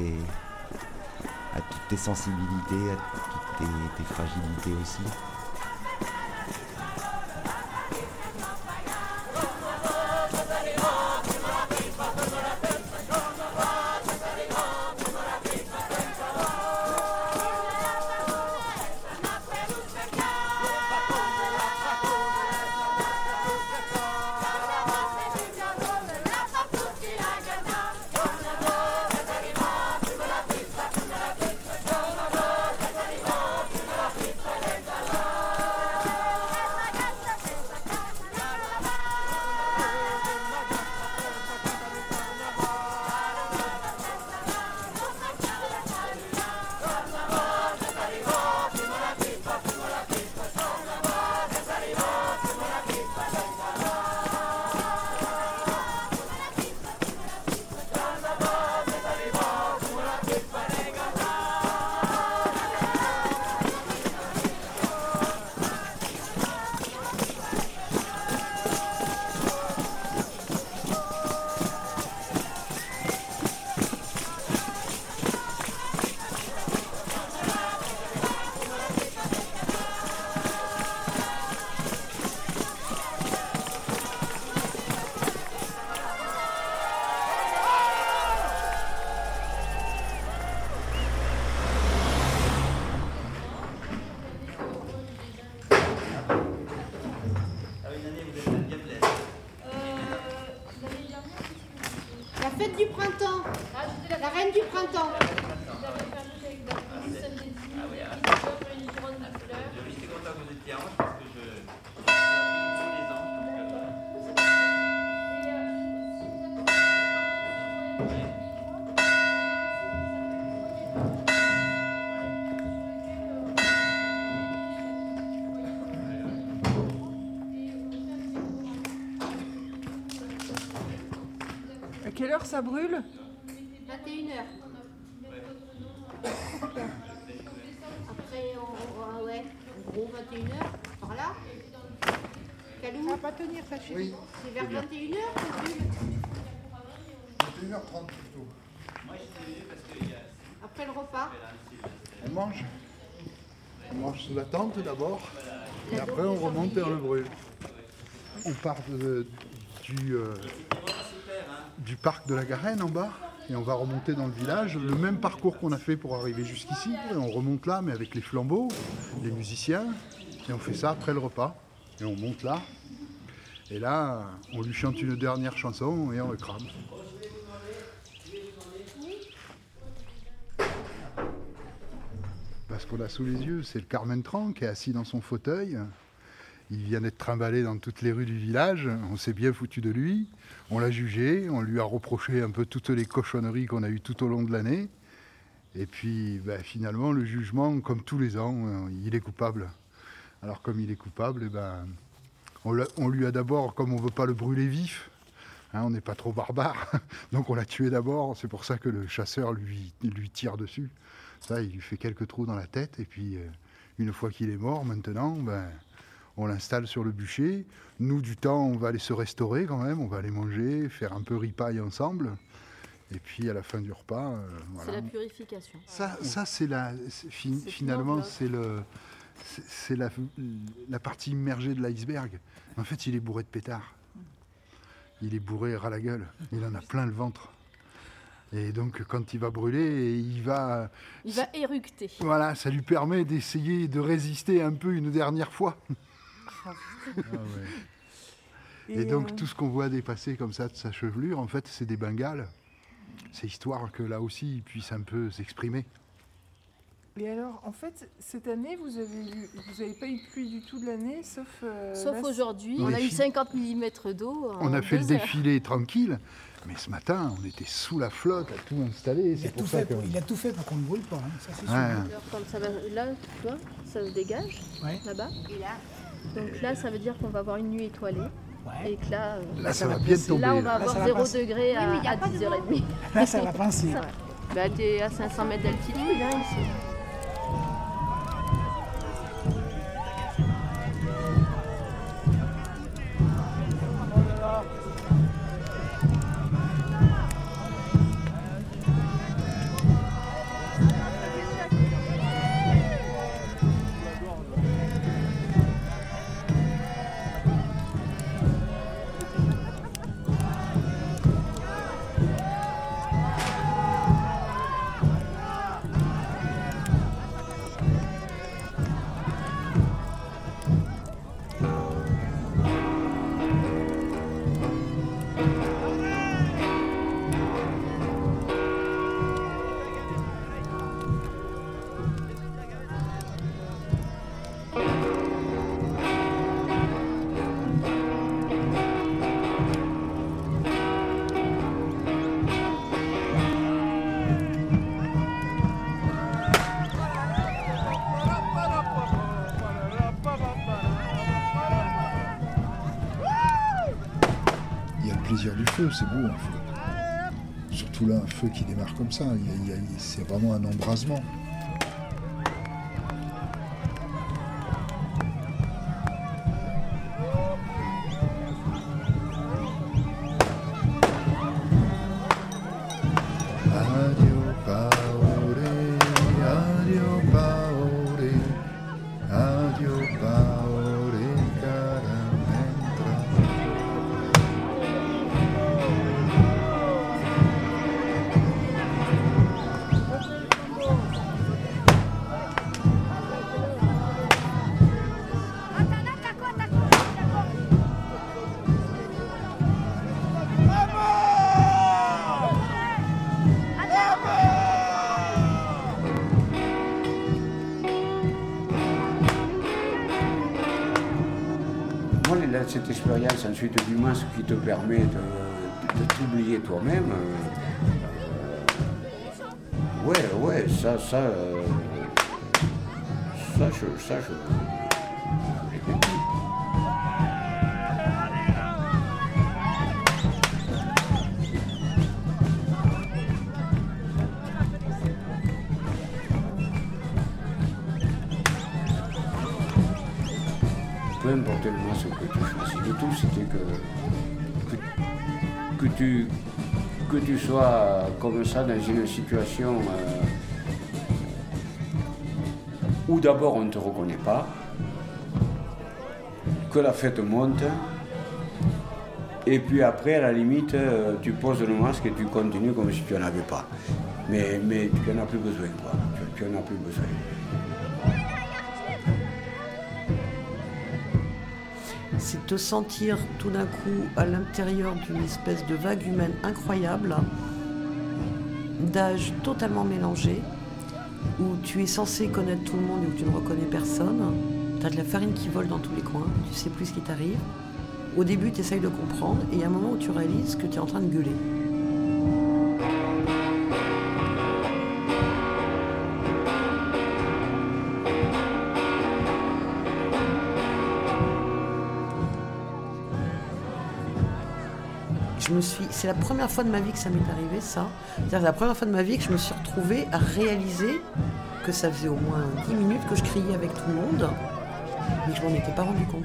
tes sensibilités, à toutes tes, tes fragilités aussi.
Calou Ça va pas tenir ça
Oui.
C'est vers
C'est bien.
21h que brûle
21h30 plutôt.
Après le repas.
On mange. On mange sous la tente d'abord. Et après, on remonte on le brûle. On part de- du, euh, du parc de la Garenne en bas. Et on va remonter dans le village. Le même parcours qu'on a fait pour arriver jusqu'ici. Et On remonte là, mais avec les flambeaux, les musiciens. Et on fait ça après le repas. Et on monte là. Et là, on lui chante une dernière chanson et on le crame. Parce qu'on l'a sous les yeux, c'est le Carmen Tran qui est assis dans son fauteuil. Il vient d'être trimballé dans toutes les rues du village. On s'est bien foutu de lui. On l'a jugé. On lui a reproché un peu toutes les cochonneries qu'on a eues tout au long de l'année. Et puis, ben, finalement, le jugement, comme tous les ans, euh, il est coupable. Alors, comme il est coupable, eh ben, on, lui a d'abord, comme on ne veut pas le brûler vif, hein, on n'est pas trop barbare, (laughs) donc on l'a tué d'abord. C'est pour ça que le chasseur lui, lui tire dessus. Ça, il lui fait quelques trous dans la tête. Et puis, euh, une fois qu'il est mort, maintenant, ben, on l'installe sur le bûcher. Nous, du temps, on va aller se restaurer quand même, on va aller manger, faire un peu ripaille ensemble. Et puis à la fin du repas, euh,
C'est
voilà.
la purification.
Ça, ça c'est la, fin- finalement, c'est le, c'est- la, la partie immergée de l'iceberg. En fait, il est bourré de pétards. Il est bourré ras la gueule. Il en a plein le ventre. Et donc, quand il va brûler, il va,
Il va éructer.
voilà, ça lui permet d'essayer de résister un peu une dernière fois. Et,
Et,
donc,
euh,
tout ce qu'on voit dépasser comme ça de sa chevelure, en fait, c'est des bengales. C'est histoire que là aussi, il puisse un peu s'exprimer.
Et alors, en fait, cette année, vous avez eu- vous n'avez pas eu de pluie du tout de l'année, sauf. euh,
Sauf aujourd'hui,
On
on
a
eu
fi-
50 mm d'eau.
On a fait le
heures.
défilé tranquille, mais ce matin, on était sous la flotte à tout installer.
Il a, tout
ça
fait
que.
pour, il a tout fait pour qu'on ne brûle pas, hein, ça c'est sûr.
Ouais.
Alors, comme ça va, là, tu vois, ça se dégage,
Ouais.
là-bas. Donc là, ça veut dire qu'on va avoir une nuit étoilée. Et que là,
Là, ça va bien tomber,
Là, on va
Là,
avoir
va
0
passer.
degré à,
mais il y a
à
pas de
10h30.
Là, ça va
va. (laughs) Bah, t'es à 500 mètres d'altitude, hein, ici.
C'est beau un feu. Surtout là, un feu qui démarre comme ça, c'est vraiment un embrasement.
Ça, euh, ça, je, ça, je, peu importe le masque que tu choisis. Le tout, c'était que, que, que tu, que tu sois comme ça dans une situation euh, où d'abord on ne te reconnaît pas, que la fête monte, et puis après, à la limite, euh, tu poses le masque et tu continues comme si tu n'en avais pas. Mais, mais tu n'en as plus besoin, quoi. Tu, tu en as plus besoin.
c'est te sentir tout d'un coup à l'intérieur d'une espèce de vague humaine incroyable, d'âge totalement mélangé, où tu es censé connaître tout le monde et où tu ne reconnais personne. Tu as de la farine qui vole dans tous les coins, tu sais plus ce qui t'arrive. Au début, tu essayes de comprendre et il y a un moment où tu réalises que tu es en train de gueuler. C'est la première fois de ma vie que ça m'est arrivé, ça. C'est la première fois de ma vie que je me suis retrouvée à réaliser que ça faisait au moins 10 minutes que je criais avec tout le monde mais je m'en étais pas rendu compte.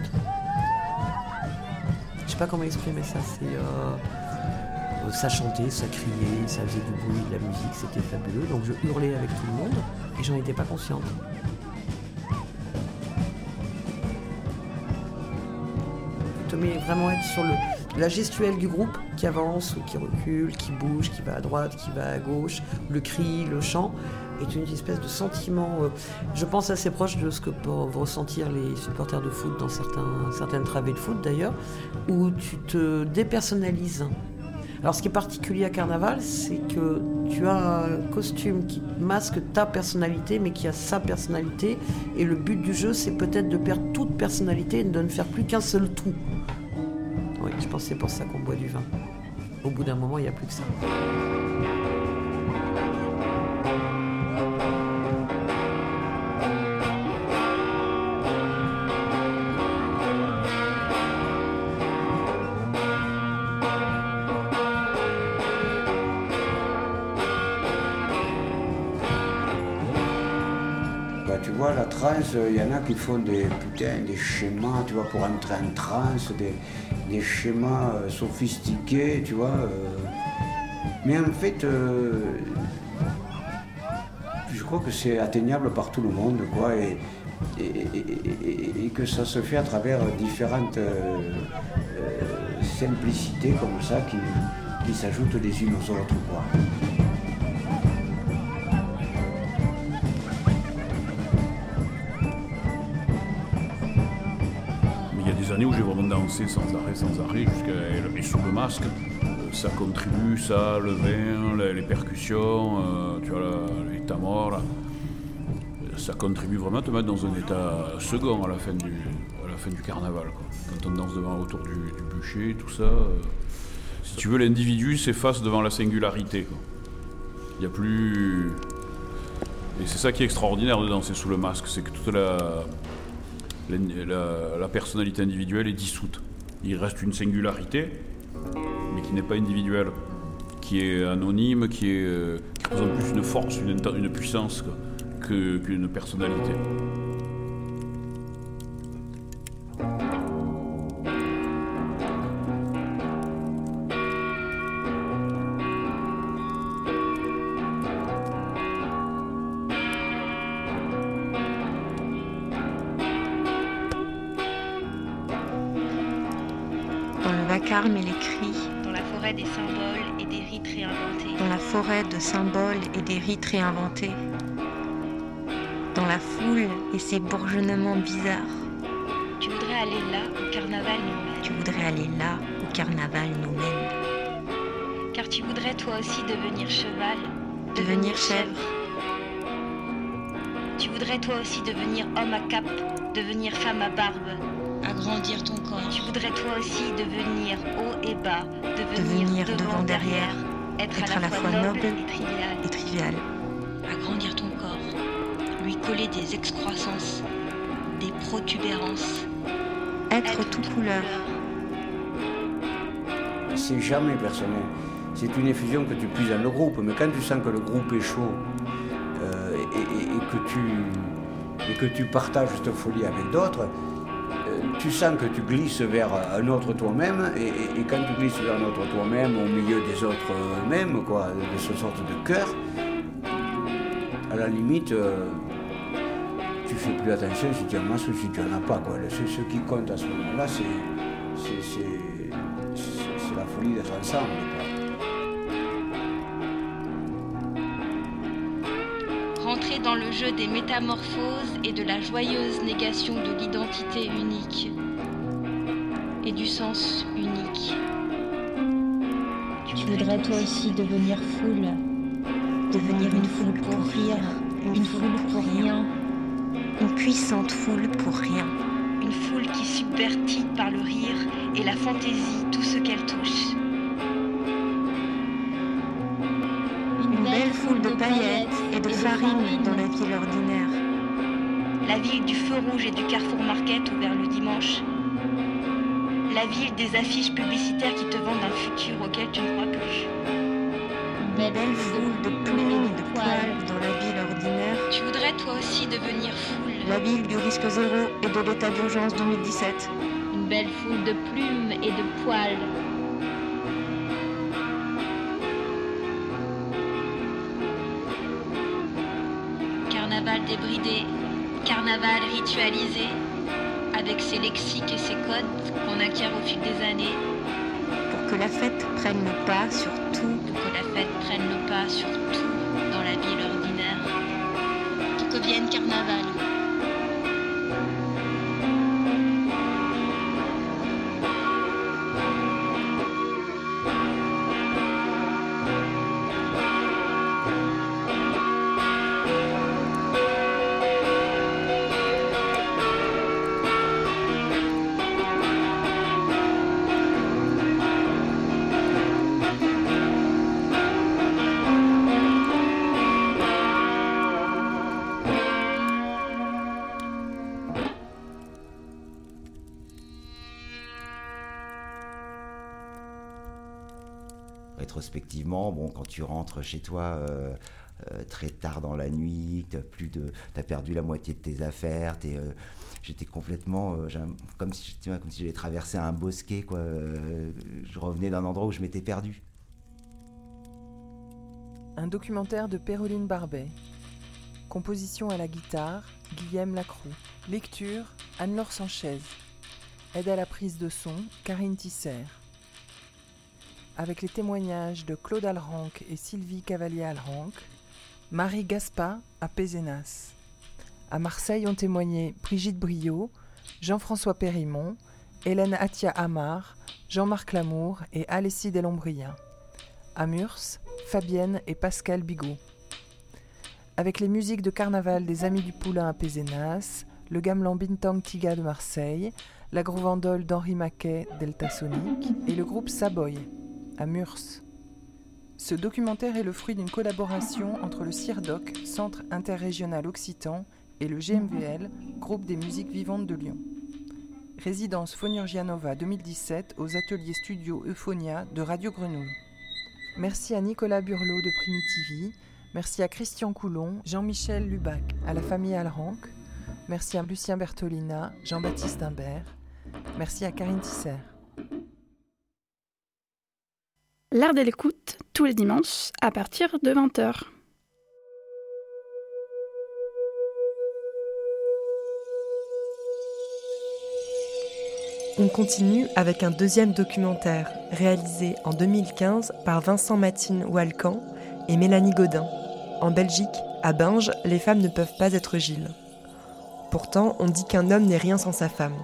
Je sais pas comment exprimer ça. C'est euh, ça chantait, ça criait, ça faisait du bruit, de la musique, c'était fabuleux. Donc je hurlais avec tout le monde et j'en étais pas consciente. te mets vraiment être sur le, la gestuelle du groupe qui avance ou qui recule, qui bouge, qui va à droite, qui va à gauche, le cri, le chant est une espèce de sentiment, euh, je pense assez proche de ce que peuvent ressentir les supporters de foot dans certains, certaines travées de foot d'ailleurs, où tu te dépersonnalises. Alors ce qui est particulier à Carnaval, c'est que tu as un costume qui masque ta personnalité, mais qui a sa personnalité, et le but du jeu, c'est peut-être de perdre toute personnalité et de ne faire plus qu'un seul tout. Je pense que c'est pour ça qu'on boit du vin. Au bout d'un moment, il n'y a plus que ça.
Bah, tu vois, la il y en a qui font des, putain, des schémas, tu vois, pour entrer en transe, des, des schémas euh, sophistiqués, tu vois. euh. Mais en fait, euh, je crois que c'est atteignable par tout le monde, quoi, et, que ça se fait à travers différentes simplicités comme ça qui, qui s'ajoutent les unes aux autres, quoi.
Dansé sans arrêt, sans arrêt, jusqu'à et sous le masque. Euh, Ça contribue, ça, le vin, les, percussions, euh, tu vois, tamors, là. Euh, Ça contribue vraiment à te mettre dans un état second à la fin du, à la fin du carnaval. Quand on danse devant autour du, bûcher, tout ça. si tu veux, l'individu s'efface devant la singularité. Il n'y a plus. Et c'est ça qui est extraordinaire de danser sous le masque, c'est que toute la, la, personnalité individuelle est dissoute. Il reste une singularité, mais qui n'est pas individuelle, qui est anonyme, qui, est, euh, qui plus une force, une, une puissance qu'une personnalité.
Réinventés,
dans la foule et ses bourgeonnements bizarres.
Tu voudrais aller là où carnaval nous mène.
Tu voudrais aller là où carnaval nous mène.
Car tu voudrais toi aussi devenir cheval,
Devenir chèvre.
Tu voudrais toi aussi devenir homme à cap, devenir femme à barbe.
Agrandir ton corps.
Tu voudrais toi aussi devenir haut et bas, devenir,
Devenir devant, derrière.
Être, à la, fois noble et trivial.
et trivial.
Agrandir ton corps, lui coller des excroissances, des protubérances.
Être tout couleur.
c'est jamais personnel. C'est une effusion que tu puisses dans le groupe, mais quand tu sens que le groupe est chaud euh, et, et- et que tu, et que tu partages cette folie avec d'autres, tu sens que tu glisses vers un autre toi-même, et, quand tu glisses vers un autre toi-même, au milieu des autres euh, mêmes, quoi, de ce sorte de cœur, à la limite, euh, tu fais plus attention si tu en as ou si tu en as pas. Quoi. Ce, qui compte à ce moment-là, c'est, la folie d'être ensemble.
Le jeu des métamorphoses et de la joyeuse négation de l'identité unique et du sens unique.
Tu voudrais toi aussi devenir foule. Devenir une foule pour rire. Une foule pour rien. Une puissante foule pour rien.
Une foule qui subvertit par le rire et la fantaisie tout ce qu'elle touche.
La ville
du feu rouge et du carrefour market ouvert le dimanche. La ville des affiches publicitaires qui te vendent un futur auquel tu ne crois plus.
Une belle foule de plumes et de poils dans la ville ordinaire.
Tu voudrais toi aussi devenir foule,
la ville du risque zéro et de l'état d'urgence 2017.
Une belle foule de plumes et de poils. Carnaval débridé, carnaval ritualisé, avec ses lexiques et ses codes qu'on acquiert au fil des années.
Pour que la fête prenne le pas sur tout.
Pour que la fête prenne le pas sur tout dans la ville ordinaire. Que vienne carnaval.
Tu rentres chez toi euh, euh, très tard dans la nuit, tu as, perdu la moitié de tes affaires, euh, j'étais complètement comme si, j'avais traversé un bosquet. Je revenais d'un endroit où je m'étais perdu.
Un documentaire de Péroline Barbet. Composition à la guitare, Guillaume Lacroix. Lecture, Anne-Laure Sanchez. Aide à la prise de son, Karine Tisser. Avec les témoignages de Claude Alranc et Sylvie Cavalier-Alranc, Marie Gaspa à Pézenas. À Marseille ont témoigné Brigitte Briot, Jean-François Périmont, Hélène Atia Amar, Jean-Marc Lamour et Alessie Delombria. À Murs, Fabienne et Pascal Bigot. Avec les musiques de carnaval des Amis du Poulain à Pézenas, le gamelan Bintang Tiga de Marseille, la grouvandole d'Henri Maquet Delta Sonic et le groupe Saboy à Murs. Ce documentaire est le fruit d'une collaboration entre le CIRDOC, Centre interrégional occitan, et le GMVL, Groupe des musiques vivantes de Lyon. Résidence Fonurgianova 2017 aux ateliers studio Euphonia de Radio Grenouille. Merci à Nicolas Burlot de Primitivi, merci à Christian Coulon, Jean-Michel Lubac, à la famille Alranc, merci à Lucien Bertolina, Jean-Baptiste Imbert, merci à Karine Tisser.
L'art de l'écoute, tous les dimanches, à partir de 20h.
On continue avec un deuxième documentaire réalisé en 2015 par Vincent Matine Walcan et Mélanie Godin. En Belgique, à Binge, les femmes ne peuvent pas être Gilles. Pourtant, on dit qu'un homme n'est rien sans sa femme.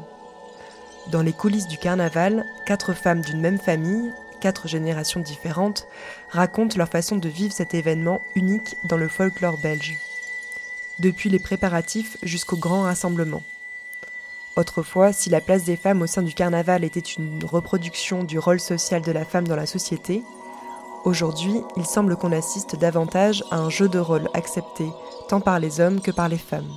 Dans les coulisses du carnaval, quatre femmes d'une même famille, quatre générations différentes, racontent leur façon de vivre cet événement unique dans le folklore belge. Depuis les préparatifs jusqu'au grand rassemblement. Autrefois, si la place des femmes au sein du carnaval était une reproduction du rôle social de la femme dans la société, aujourd'hui, il semble qu'on assiste davantage à un jeu de rôle accepté tant par les hommes que par les femmes.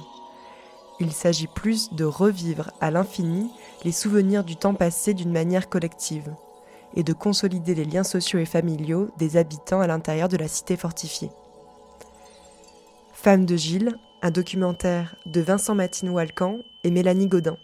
Il s'agit plus de revivre à l'infini les souvenirs du temps passé d'une manière collective et de consolider les liens sociaux et familiaux des habitants à l'intérieur de la cité fortifiée. Femme de Gilles, un documentaire de Vincent Matine Walcan et Mélanie Godin.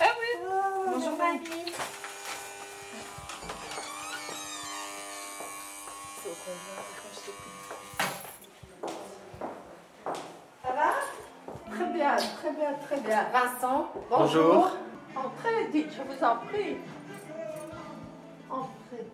Ah oui Bonjour mamie. Ça va Très bien, très bien, très bien. Vincent, bonjour.
Bonjour.
Entrez, dites, je vous en prie. Entrez.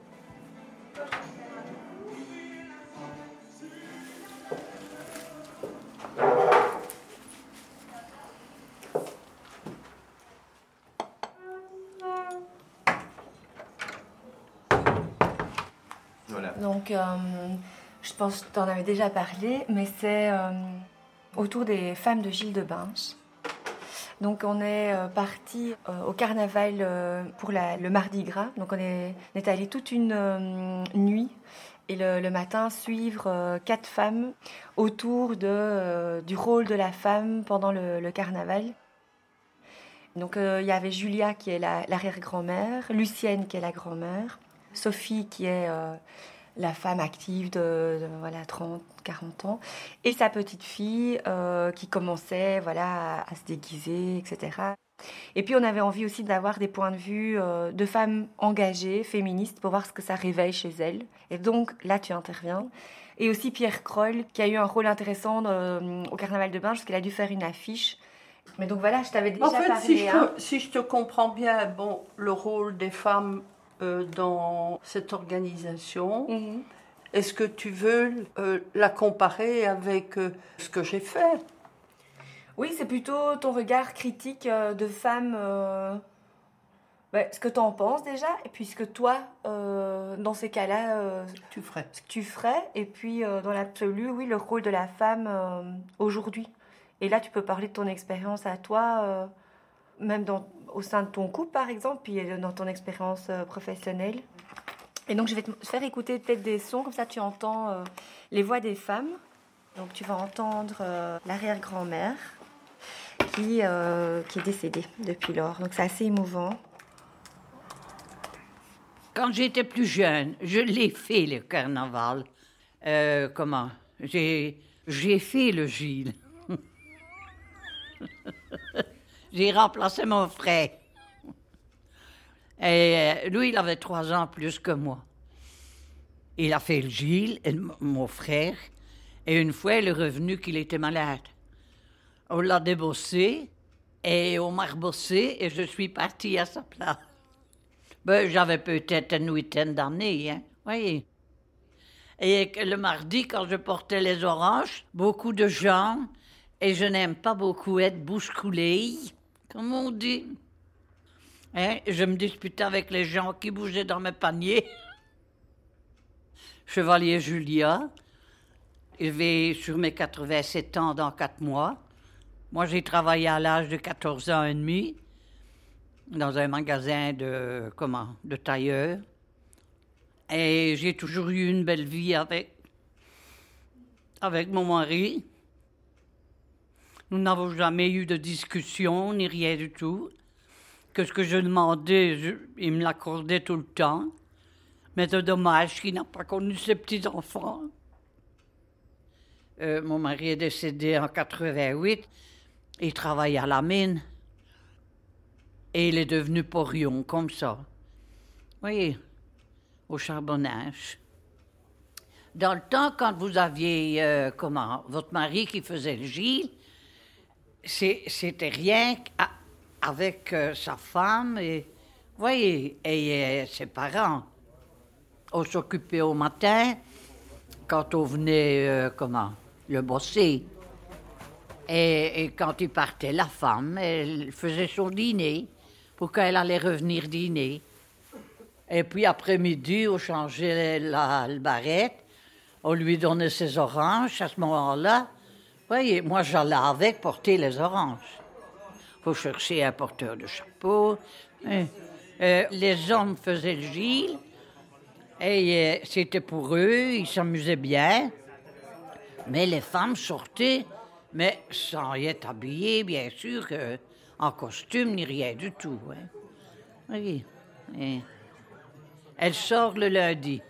Voilà.
Donc, euh, je pense que tu en avais déjà parlé, mais c'est euh, autour des femmes de Gilles de Binche. Donc, on est euh, parti euh, au carnaval euh, pour le Mardi Gras. Donc, on est, allé toute une nuit
et le, matin suivre quatre femmes autour du rôle de la femme pendant le, carnaval. Donc il y avait Julia qui est la- l'arrière-grand-mère, Lucienne qui est la grand-mère, Sophie qui est la femme active de, de, voilà 30, 40 ans, et sa petite fille euh, qui commençait voilà à, à se déguiser, etc. Et puis on avait envie aussi d'avoir des points de vue euh, de femmes engagées, féministes, pour voir ce que ça réveille chez elles. Et donc là tu interviens. Et aussi Pierre Kroll, qui a eu un rôle intéressant euh, au Carnaval de Binge, parce qu'il a dû faire une affiche. Mais donc voilà, je t'avais déjà
En fait,
parlé.
si je,
hein.
te, si je te comprends bien, bon, le rôle des femmes euh, dans cette organisation,
Mhm.
est-ce que tu veux euh, la comparer avec euh, ce que j'ai fait?
Oui, c'est plutôt ton regard critique de femme. ouais, ce que tu en penses déjà, et puis ce que toi, dans ces cas-là,
tu ferais.
Ce que tu ferais, et puis dans l'absolu, oui, le rôle de la femme aujourd'hui. Et là, tu peux parler de ton expérience à toi, même dans, au sein de ton couple, par exemple, puis euh, dans ton expérience euh, professionnelle. Et donc, je vais te faire écouter peut-être des sons, comme ça tu entends euh, les voix des femmes. Donc, tu vas entendre l'arrière-grand-mère qui, qui est décédée depuis lors. Donc, c'est assez émouvant.
Quand j'étais plus jeune, je l'ai fait le carnaval. Comment? J'ai fait le Gilles. (laughs) j'ai remplacé mon frère. Et euh, lui, il avait trois ans plus que moi. Il a fait le Gilles, et mon frère, et une fois, il est revenu qu'il était malade. On l'a débossé, et on m'a rebossé, et je suis partie à sa place. Ben, j'avais peut-être une huitaine d'années, hein, voyez. Et le mardi, quand je portais les oranges, beaucoup de gens, et je n'aime pas beaucoup être bouche coulée, comme on dit. Hein, je me disputais avec les gens qui bougeaient dans mes paniers. (laughs) Chevalier Julia, vais sur mes 87 ans dans quatre mois. Moi, j'ai travaillé à l'âge de 14 ans et demi dans un magasin de, comment, de tailleur. Et j'ai toujours eu une belle vie avec mon mari. Nous n'avons jamais eu de discussion ni rien du tout. Que ce que je demandais, il me l'accordait tout le temps. Mais c'est dommage qu'il n'a pas connu ses petits-enfants. Euh, mon mari est décédé en 88. Il travaille à la mine. Et il est devenu porion, comme ça. Voyez, au charbonnage. Dans le temps, quand vous aviez, euh, comment, votre mari qui faisait le c'est- c'était rien avec euh, sa femme et, voyez, et euh, ses parents. On s'occupait au matin, quand on venait, euh, comment, le bosser. Et, quand il partait, la femme, elle faisait son dîner pour qu'elle allait revenir dîner. Et puis après-midi, on changeait la, le barrette, on lui donnait ses oranges à ce moment-là. Voyez, moi j'allais avec porter les oranges. faut chercher un porteur de chapeau. Euh, euh, les hommes faisaient le gil. Et euh, c'était pour eux, ils s'amusaient bien. Mais les femmes sortaient, mais sans y être habillées, bien sûr, en costume ni rien du tout. hein. Oui. Et elle sort le lundi.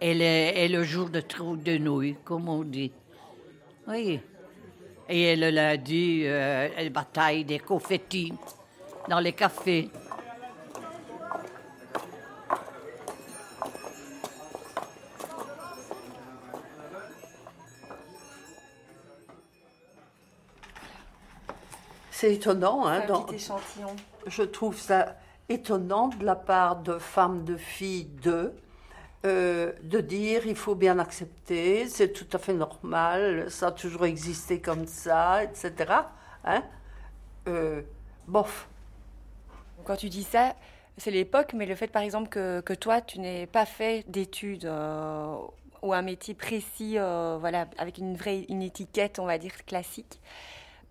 Et le, le jour de trou de nouilles, comme on dit. Oui. Et le lundi, euh, elle bataille des confettis dans les cafés.
C'est étonnant, hein,
Un
dans-
petit échantillon.
je trouve ça étonnant de la part de femmes, de filles, de, euh, de dire il faut bien accepter, c'est tout à fait normal, ça a toujours existé comme ça, etc. Hein Euh, bof.
Quand tu dis ça, c'est l'époque, mais le fait par exemple que, que toi, tu n'aies pas fait d'études euh, ou un métier précis, voilà, avec une vraie une étiquette, on va dire, classique,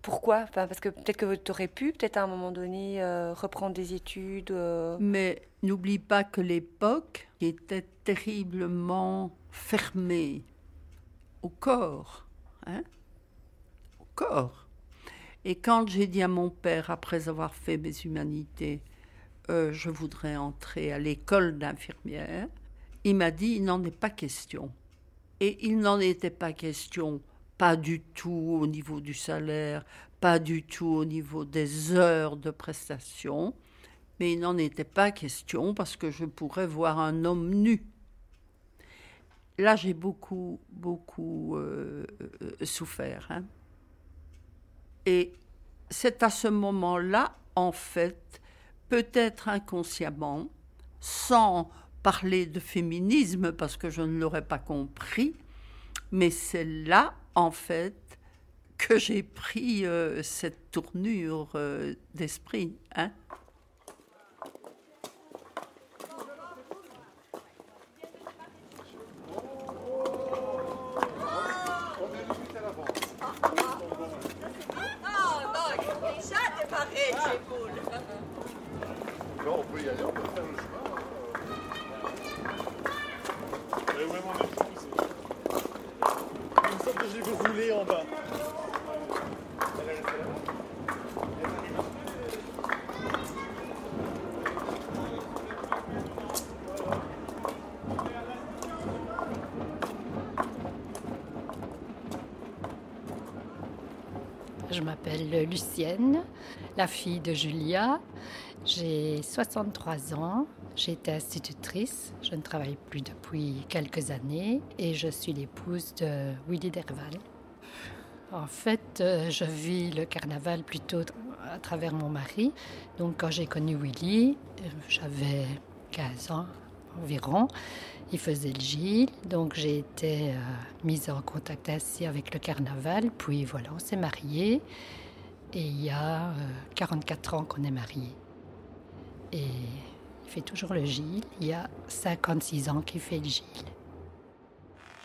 Pourquoi? Parce que peut-être que tu aurais pu, peut-être à un moment donné, euh, reprendre des études. euh,
Mais n'oublie pas que l'époque était terriblement fermée au corps. hein, au corps. Et quand j'ai dit à mon père, après avoir fait mes humanités, euh, je voudrais entrer à l'école d'infirmière, il m'a dit, il n'en est pas question. Et il n'en était pas question, pas du tout au niveau du salaire, pas du tout au niveau des heures de prestation, mais il n'en était pas question parce que je pourrais voir un homme nu. Là, j'ai beaucoup, beaucoup euh, euh, souffert. hein. Et c'est à ce moment-là, en fait, peut-être inconsciemment, sans parler de féminisme parce que je ne l'aurais pas compris, mais c'est là, en fait, que j'ai pris euh, cette tournure euh, d'esprit. Hein.
Non, on peut y aller, on peut faire le chemin.
Ouais, ouais, moi, même, du coup, c'est- Il me semble
Je m'appelle Lucienne, la fille de Julia. J'ai 63 ans. Été institutrice. Je ne travaille plus depuis quelques années et je suis l'épouse de Willy Derval. En fait, euh, je vis le carnaval plutôt à travers mon mari. Donc, quand j'ai connu Willy, j'avais 15 ans environ. Il faisait le Gilles, donc j'ai été euh, mise en contact ainsi avec le carnaval. Puis voilà, on s'est mariés. Et il y a euh, 44 ans qu'on est mariés. Et il fait toujours le Gilles. Il y a 56 ans qu'il fait le Gilles.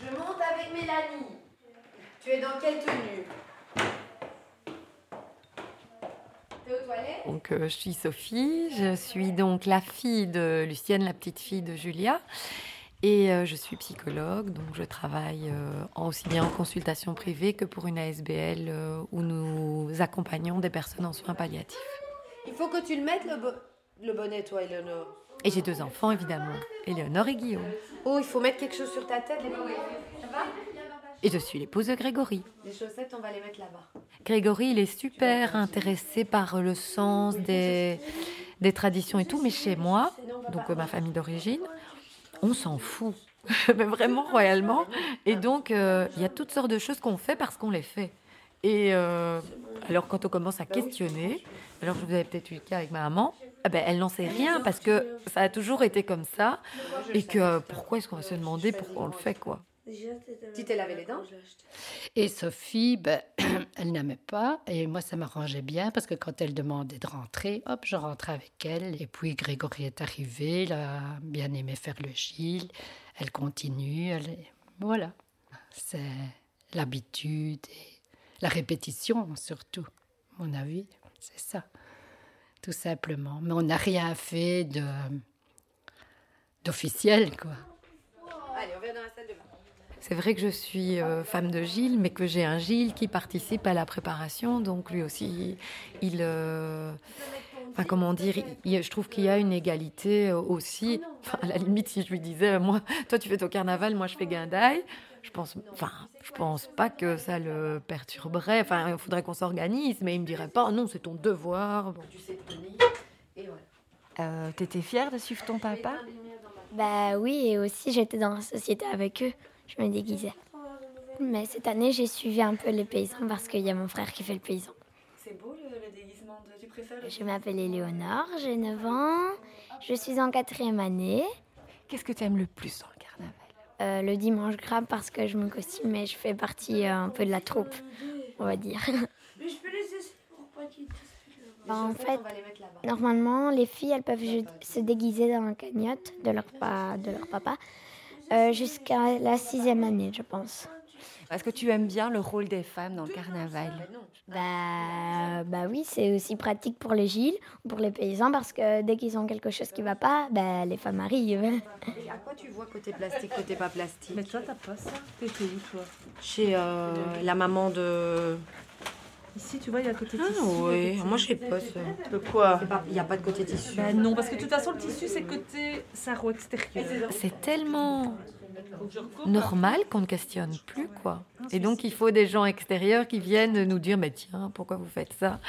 Je monte avec Mélanie. Tu es dans quelle tenue? T'es aux toilettes?
Donc, euh, je suis Sophie, je suis donc la fille de Lucienne, la petite fille de Julia. Et euh, je suis psychologue, donc je travaille euh, aussi bien en consultation privée que pour une ASBL euh, où nous accompagnons des personnes en soins palliatifs.
Il faut que tu le mettes le, le bonnet, toi, Eleonore.
Et j'ai deux enfants, évidemment, Éléonore et Guillaume.
Oh, il faut mettre quelque chose sur ta tête, les. Ça va?
Et je suis l'épouse de Grégory.
Les chaussettes, on va les mettre là-bas.
Grégory, il est super intéressé par le sens des, des traditions et tout, mais chez moi, donc euh, ma famille d'origine, on s'en fout. (laughs) mais vraiment royalement. Et donc, euh, il y a toutes sortes de choses qu'on fait parce qu'on les fait. Et euh, alors, quand on commence à questionner, alors je vous avais peut-être eu le cas avec ma maman, ah ben, elle n'en sait rien parce que ça a toujours été comme ça. Et que pourquoi est-ce qu'on va se demander pourquoi on le fait, quoi
Tu t'es lavé les dents?
Et Sophie, ben, (clears throat) elle n'aimait pas. Et moi, ça m'arrangeait bien parce que quand elle demandait de rentrer, hop, je rentrais avec elle. Et puis Grégory est arrivé, il a bien aimé faire le Gilles. Elle continue. Elle est- Voilà. C'est l'habitude et la répétition, surtout, à mon avis. C'est ça. Tout simplement. Mais on n'a rien fait de d'officiel, quoi.
Allez, on vient dans la salle de bain.
C'est vrai que je suis euh, femme de Gilles, mais que j'ai un Gilles qui participe à la préparation. Donc lui aussi, il... euh, Enfin, comment dire il- Je trouve qu'il y a une égalité euh, aussi. Enfin, à la limite, si je lui disais, moi, toi tu fais ton carnaval, moi je fais guindaille, je pense, enfin, je pense pas que ça le perturberait. Enfin, il faudrait qu'on s'organise, mais il me dirait pas, non, c'est ton devoir. Bon.
Et voilà.
Euh, T'étais fière de suivre ton papa
Bah oui, et aussi j'étais dans la société avec eux, je me déguisais. Mais cette année, j'ai suivi un peu les paysans parce qu'il y a mon frère qui fait le paysan.
C'est beau le, déguisement, tu préfères
Je m'appelle Éléonore, j'ai 9 ans, je suis en quatrième année.
Qu'est-ce que tu aimes le plus dans le carnaval?
Euh, Le dimanche gras parce que je me costume et je fais partie euh, un peu de la troupe, on va dire. (laughs)
Mais je peux laisser pour pas qu'il
Bah, en fait, normalement, les filles, elles peuvent se déguiser dans la cagnotte de leur, pa- de leur papa euh, jusqu'à la sixième année, je pense.
Est-ce que tu aimes bien le rôle des femmes dans le carnaval
Bah, bah oui, c'est aussi pratique pour les Gilles, ou pour les paysans, parce que dès qu'ils ont quelque chose qui va pas, bah, les femmes arrivent.
À quoi tu vois côté plastique, côté pas plastique
Mais toi, t'as pas ça T'étais où, toi
Chez euh, la maman de...
Ici, tu vois, il y a côté
Ah
tissu.
oui, moi je sais pas ça.
De quoi
Il n'y a pas de côté tissu.
Bah non, parce que de toute façon, le tissu, c'est côté sarrau extérieur.
C'est tellement normal qu'on ne questionne plus, quoi. Et donc, il faut des gens extérieurs qui viennent nous dire, mais tiens, pourquoi vous faites ça?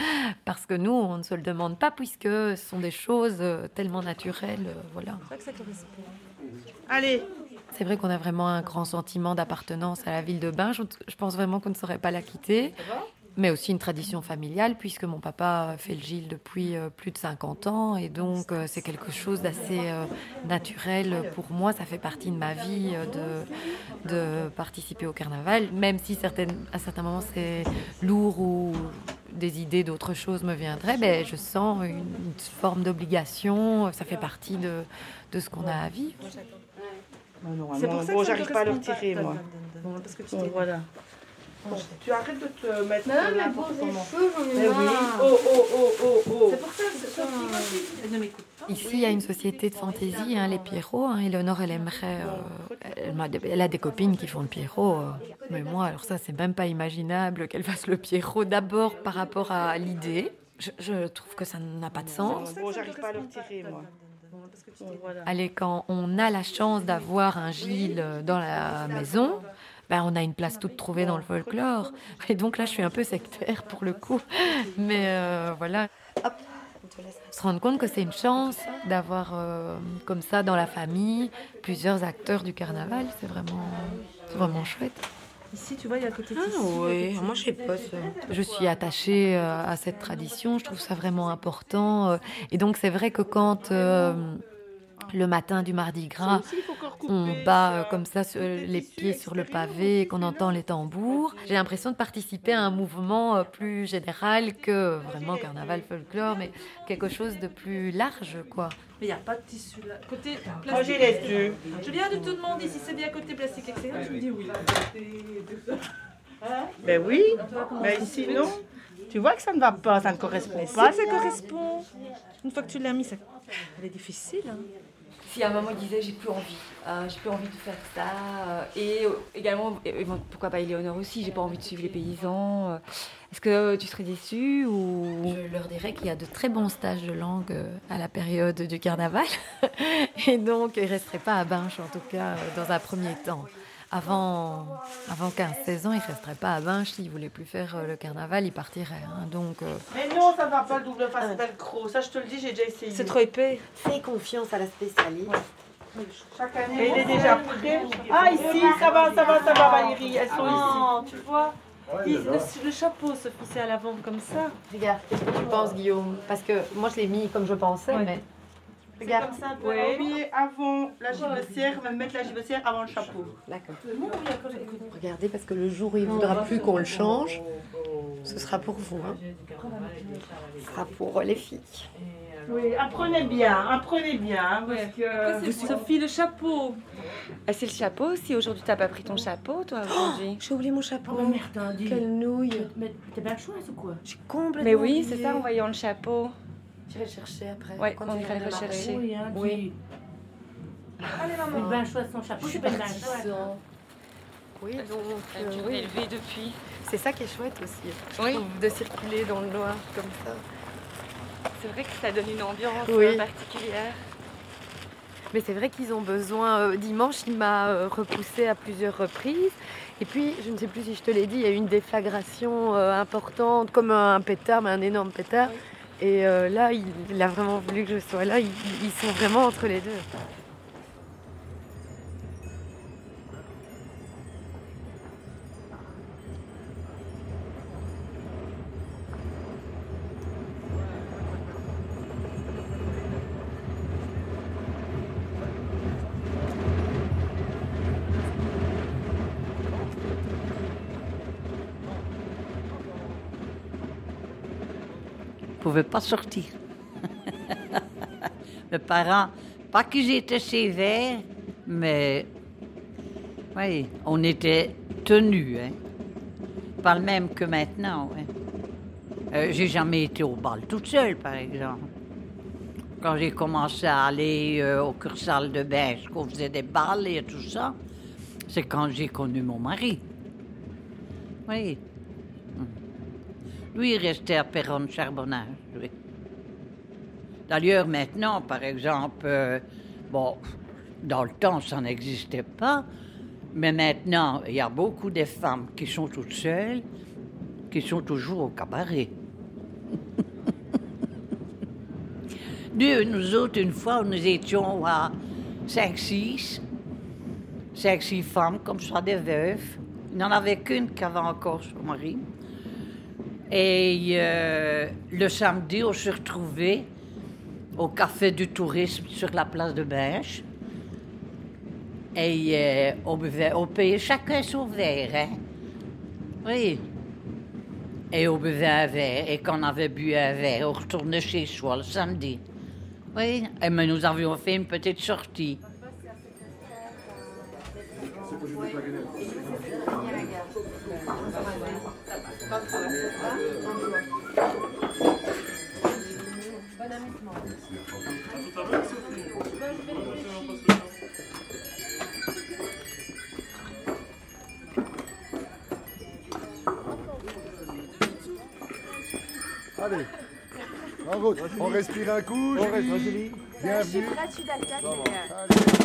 Parce que nous, on ne se le demande pas, puisque ce sont des choses euh, tellement naturelles, euh, voilà. Allez C'est vrai qu'on a vraiment un grand sentiment d'appartenance à la ville de Binge. Je pense vraiment qu'on ne saurait pas la quitter. Mais aussi une tradition familiale, puisque mon papa fait le Gilles depuis euh, plus de 50 ans. Et donc, euh, c'est quelque chose d'assez euh, naturel pour moi. Ça fait partie de ma vie euh, de, de participer au carnaval, même si certaines, à certains moments c'est lourd ou des idées d'autres choses me viendraient. Ben, je sens une, une forme d'obligation. Ça fait partie de, de ce qu'on a à vivre.
C'est pour ça
bon,
que ne
j'arrive pas à le retirer,
pas.
moi.
Bon, parce que tu
Bon, voilà. Bon, tu arrêtes de te mettre
Non, bon, les
comment.
cheveux, j'en ai
Mais oui.
marre.
Oh, oh, oh, oh, oh.
C'est pour ça que c'est ne pas.
Ici, il y a une société de fantaisie, hein, les Pierrots. Hein, Éléonore, elle aimerait. euh, elle, a des copines qui font le Pierrot. euh, mais moi, alors ça, c'est même pas imaginable qu'elle fasse le Pierrot. D'abord, par rapport à l'idée, je, je trouve que ça n'a pas de sens.
Bon, j'arrive pas à le retirer, moi.
Allez, quand on a la chance d'avoir un Gilles dans la maison, ben, on a une place toute trouvée dans le folklore. Et donc là, je suis un peu sectaire pour le coup. Mais euh, voilà. Se rendre compte que c'est une chance d'avoir euh, comme ça dans la famille plusieurs acteurs du carnaval, c'est vraiment, c'est vraiment chouette.
Ici, tu vois, il y a côté
Ah oui, moi je sais pas ça.
Je suis attachée euh, à cette tradition, je trouve ça vraiment important. Et donc c'est vrai que quand euh, le matin du Mardi Gras, on bat euh, comme ça sur- les pieds sur le pavé et qu'on entend les tambours, j'ai l'impression de participer à un mouvement euh, plus général que vraiment carnaval folklore, mais quelque chose de plus large, quoi.
Mais il n'y a pas de tissu là. Côté
Moi,
plastique.
yeux.
Je viens de te demander si c'est bien côté plastique extérieur. Tu me dis oui.
Ben oui, mais ici, non. Tu vois que ça ne va pas, ça ne correspond pas.
si, ça correspond. Une fois que tu l'as mis, ça... elle est difficile. hein.
Si à un moment il disait j'ai plus envie, euh, j'ai plus envie de faire ça, euh, et euh, également, pourquoi pas Éléonore aussi, j'ai pas envie de suivre les paysans. Est-ce que tu serais déçue ou?
Je leur dirais qu'il y a de très bons stages de langue à la période du carnaval. (laughs) Et donc, ils ne resteraient pas à Binche, en tout cas, dans un premier temps. Avant, avant 15-16 ans, ils ne resteraient pas à Binche. S'ils ne voulaient plus faire euh, le carnaval, ils partiraient. hein. Donc, euh,
Mais non, ça ne va pas le double face velcro. Ça, je te le dis, j'ai déjà essayé.
C'est trop épais.
Fais confiance à la spécialiste.
Chaque année. Et il est déjà prêt. Ah, ici, ça va, ça va, ça va, Valérie. Elles sont
Non,
ici.
tu vois.
Ouais,
il- le, chapeau se c'est à l'avant comme ça.
Regarde, qu'est-ce que tu penses, Guillaume? Parce que moi, je l'ai mis comme je pensais,
Ouais.
mais.
Regarde ça, ouais. Oublier avant la gibecière, même mettre la gibecière avant le chapeau.
D'accord. Regardez, parce que le jour où il ne voudra plus qu'on le change, ce sera pour vous. hein. Ce sera pour les filles.
Oui, apprenez bien, apprenez bien, hein, parce que...
Sophie, le chapeau.
Ah, c'est le chapeau Si aujourd'hui t'as pas pris ton chapeau, toi, aujourd'hui J'ai oublié mon chapeau.
Oh, merde, hein.
Quelle nouille
Mais t'es bien chouette ou quoi
J'ai complètement
Mais oui, c'est ça, en voyant le chapeau.
J'irai le chercher après.
Ouais,
Quand
on
tu
ira le
m'appeler.
Oui, hein,
oui.
Allez, maman. Une bain chouette sans chapeau,
Je suis
c'est pas.
Oui, donc. Euh, oui.
élever depuis.
C'est ça qui est chouette aussi.
Oui.
De circuler dans le noir comme ça.
C'est vrai que ça donne une ambiance
Oui.
euh, particulière.
Mais c'est vrai qu'ils ont besoin. euh, dimanche, il m'a repoussé à plusieurs reprises. Et puis, je ne sais plus si je te l'ai dit, il y a eu une déflagration importante, comme un pétard, mais un énorme pétard. Et euh, là, il, a vraiment voulu que je sois là. Ils sont vraiment entre les deux.
Pouvais pas sortir. (laughs) Mes parents, pas qu'ils étaient sévères, mais oui, on était tenue, hein. Pas le même que maintenant, ouais. Euh, j'ai jamais été au bal toute seule, par exemple. Quand j'ai commencé à aller euh, au Cursal de Beige, qu'on faisait des balles et tout ça, c'est quand j'ai connu mon mari. Oui. Lui, il restait à Perron-Charbonnage, oui. D'ailleurs, maintenant, par exemple, euh, bon, dans le temps, ça n'existait pas, mais maintenant, il y a beaucoup de femmes qui sont toutes seules, qui sont toujours au cabaret. (laughs) nous, autres, une fois, nous étions à 5-6, 5-6 femmes, comme ça, des veuves. Il n'y en avait qu'une qui avait encore son mari. Et euh, le samedi, on se retrouvait au café du tourisme sur la place de Binche. Et euh, on payait chacun son verre. Hein? Oui. Et on buvait un verre. Et quand on avait bu un verre, on retournait chez soi le samedi. Oui. Et mais nous avions fait une petite sortie.
Allez, en route. On respire un coup.
On
Julie. Bienvenue.
je suis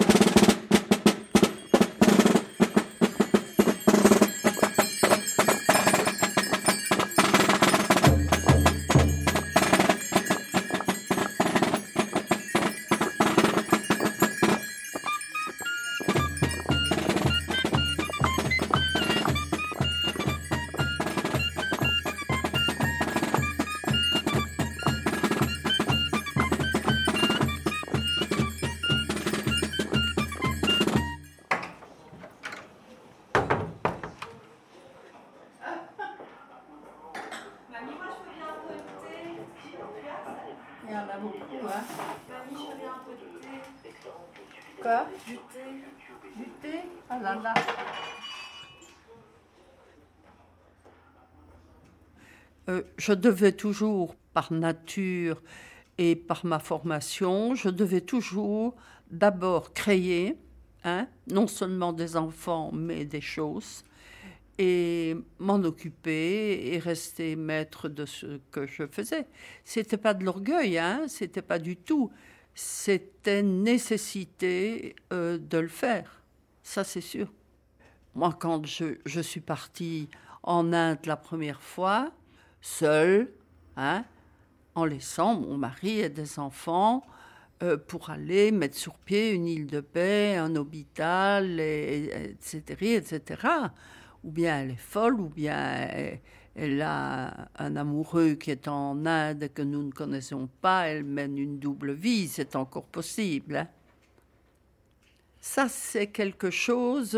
Je devais toujours, par nature et par ma formation, je devais toujours d'abord créer, hein, non seulement des enfants, mais des choses, et m'en occuper et rester maître de ce que je faisais. C'était pas de l'orgueil, hein, c'était pas du tout. C'était nécessité euh, de le faire, ça c'est sûr. Moi, quand je, je suis partie en Inde la première fois, seule, hein, en laissant mon mari et des enfants euh, pour aller mettre sur pied une île de paix, un hôpital, et- et- etc., etc. Ou bien elle est folle, ou bien elle, elle a un amoureux qui est en Inde que nous ne connaissons pas, elle mène une double vie, c'est encore possible. hein. Ça, c'est quelque chose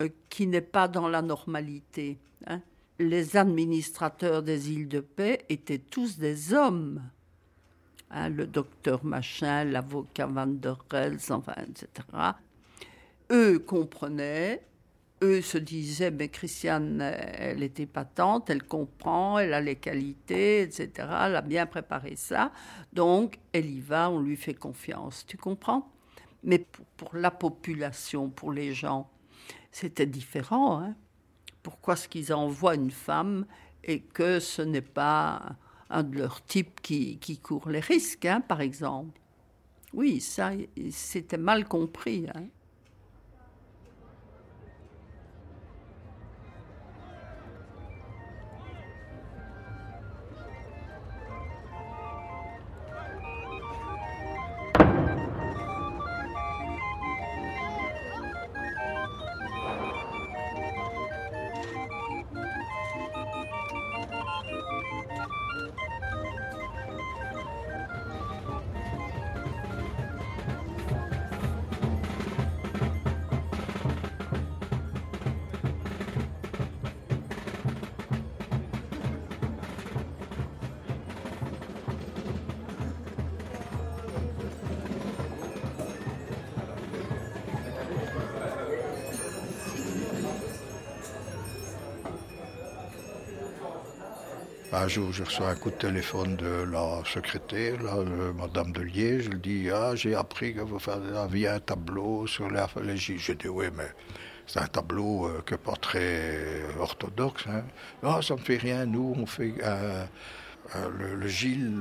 euh, qui n'est pas dans la normalité. hein. Les administrateurs des îles de paix étaient tous des hommes. Hein, le docteur Machin, l'avocat Van der Rels, enfin, etc. Eux comprenaient, eux se disaient, mais Christiane, elle était patente, elle comprend, elle a les qualités, etc. Elle a bien préparé ça, donc elle y va, on lui fait confiance. Tu comprends? Mais pour, pour la population, pour les gens, c'était différent. hein. Pourquoi est-ce qu'ils envoient une femme et que ce n'est pas un de leurs types qui, qui court les risques, hein, par exemple? Oui, ça, c'était mal compris. hein.
Un jour, je reçois un coup de téléphone de la secrétaire, là, de Madame de Liège. Elle dit Ah, j'ai appris que vous aviez un tableau sur les Gilles. J'ai dit Oui, mais c'est un tableau euh, que pas très orthodoxe. Hein. Ah, ça ne fait rien. Nous, on fait euh, euh, le, le,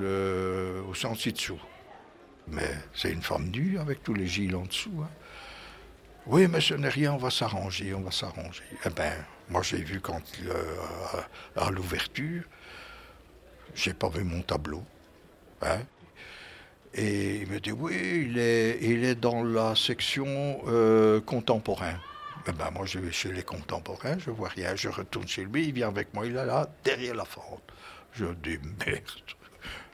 euh, au sens ci-dessous. Mais c'est une femme nue avec tous les Gilles en dessous. Hein. Oui, mais ce n'est rien, on va s'arranger, on va s'arranger. Eh bien, moi j'ai vu quand, euh, à l'ouverture, j'ai pas vu mon tableau. Hein. Et il me dit, oui, il est, il est dans la section euh, contemporain. Eh ben, moi, je vais chez les contemporains, je vois rien. Je retourne chez lui, il vient avec moi, il est là, derrière la fente. Je dis, merde.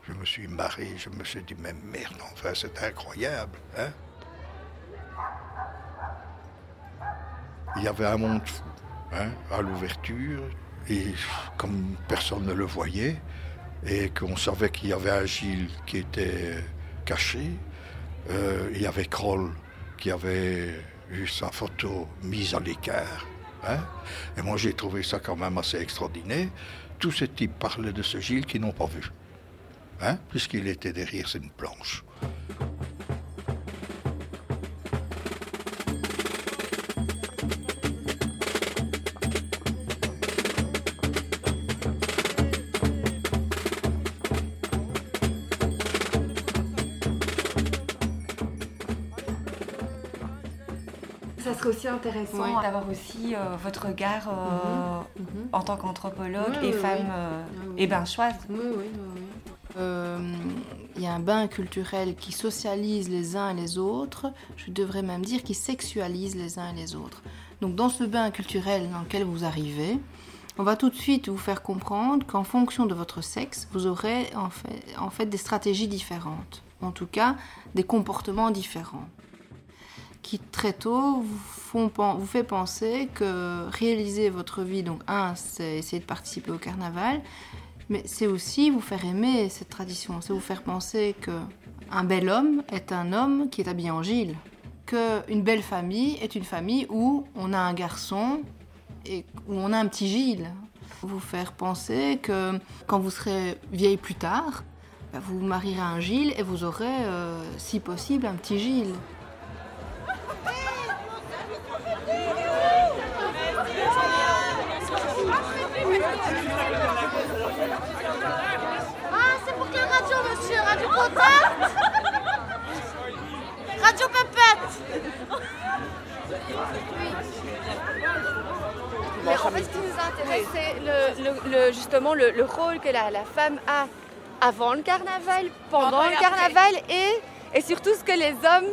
Je me suis marré, je me suis dit, mais merde, enfin, c'est incroyable. Hein il y avait un monde fou hein, à l'ouverture, et comme personne ne le voyait, et qu'on savait qu'il y avait un Gilles qui était caché, euh, il y avait Kroll qui avait eu sa photo mise à l'écart. Hein, et moi j'ai trouvé ça quand même assez extraordinaire. Tous ces types parlaient de ce Gilles qu'ils n'ont pas vu, hein, puisqu'il était derrière cette planche.
Intéressant
Oui.
d'avoir aussi euh, votre regard euh,
Mhm,
en tant qu'anthropologue
Oui,
et
oui,
femme euh,
Ah oui.
et benchoise.
Oui. Euh, Il y a un bain culturel qui socialise les uns et les autres, je devrais même dire qui sexualise les uns et les autres. Donc dans ce bain culturel dans lequel vous arrivez, on va tout de suite vous faire comprendre qu'en fonction de votre sexe, vous aurez en fait, en fait des stratégies différentes, en tout cas des comportements différents qui très tôt vous, fait penser que réaliser votre vie, donc un, c'est essayer de participer au carnaval, mais c'est aussi vous faire aimer cette tradition, c'est vous faire penser que un bel homme est un homme qui est habillé en gile, que une belle famille est une famille où on a un garçon et où on a un petit Gilles. Vous faire penser que quand vous serez vieille plus tard, bah, vous marierez un Gilles et vous aurez, euh, si possible, un petit Gilles.
Ah, c'est pour quelle radio, monsieur Radio Contact Radio Pépette
Mais en fait, ce qui nous intéresse, c'est le, le- le- justement le, le rôle que la, la femme a avant le carnaval, pendant le carnaval et, et surtout ce que les hommes,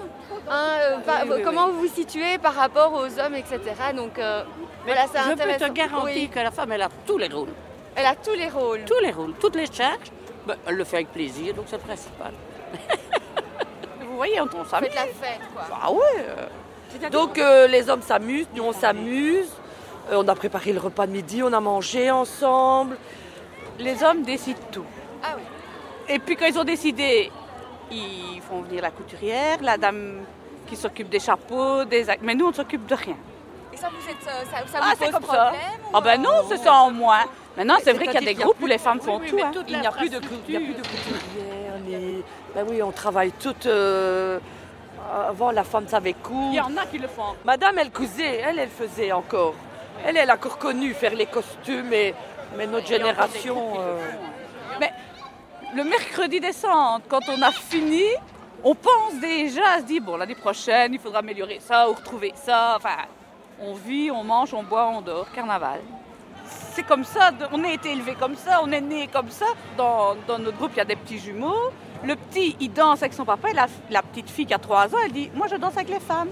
hein, euh, par-
oui, oui,
comment vous vous situez par rapport aux hommes, etc. Donc euh, voilà, c'est
je peux te garantir
Oui.
que la femme, elle a tous les rôles.
Elle a tous les rôles.
Tous les rôles, toutes les charges. Ben, elle le fait avec plaisir, donc c'est le principal. (laughs) Vous voyez, on, on s'amuse.
Faites la fête, quoi.
Ah ouais. euh. Donc euh, les hommes s'amusent, nous on s'amuse. Euh, on a préparé le repas de midi, on a mangé ensemble. Les hommes décident tout.
Ah oui.
Et puis quand ils ont décidé, ils font venir la couturière, la dame qui s'occupe des chapeaux, des mais nous on ne s'occupe de rien.
Et ça, vous êtes, euh, ça, ça
Ah,
vous
c'est
pose
comme ça. Ah ben non, c'est ça en moins. Maintenant, c'est vrai qu'il y a des groupes où les femmes font tout. hein. Il n'y a plus de couturière. ni- Ben oui, on travaille toutes. euh, Avant, la femme savait coudre.
Il y en a qui le font.
Madame, elle cousait, elle, elle faisait encore. Elle, elle a encore connu faire les costumes, et, mais notre génération. euh,
Mais le mercredi descente, quand on a fini, on pense déjà à se dire bon l'année prochaine il faudra améliorer ça ou retrouver ça. Enfin, on vit, on mange, on boit, on dort, carnaval. C'est comme ça, on a été élevé comme ça, on est né comme ça. Dans, dans notre groupe, il y a des petits jumeaux. Le petit, il danse avec son papa, et la, la petite fille qui a 3 ans, elle dit Moi je danse avec les femmes.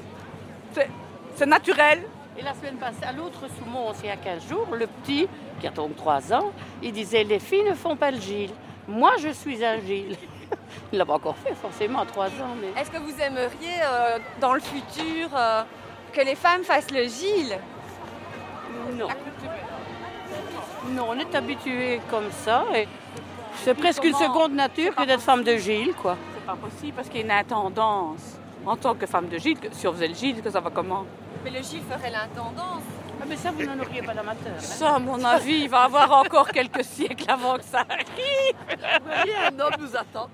C'est naturel.
Et la semaine passée, à l'autre Soumons, il y a 15 jours, le petit, qui a donc 3 ans, il disait Les filles ne font pas le Gilles. Moi, je suis un Gilles. (laughs) Il l'a pas encore fait, forcément, à 3 ans. Mais...
Est-ce que vous aimeriez, euh, dans le futur, euh, que les femmes fassent le Gilles?
Non. Non, on est habitué comme ça. Et c'est presque une seconde nature que d'être femme de Gilles, quoi.
C'est pas possible parce qu'il y a une intendance en tant que femme de Gilles. Si on faisait le Gilles, que ça va comment?
Mais le Gilles ferait l'intendance.
mais ça, vous n'en auriez pas d'amateur. hein.
Ça, à mon avis, il va avoir encore quelques siècles avant que ça arrive.
voyez, un homme nous attend.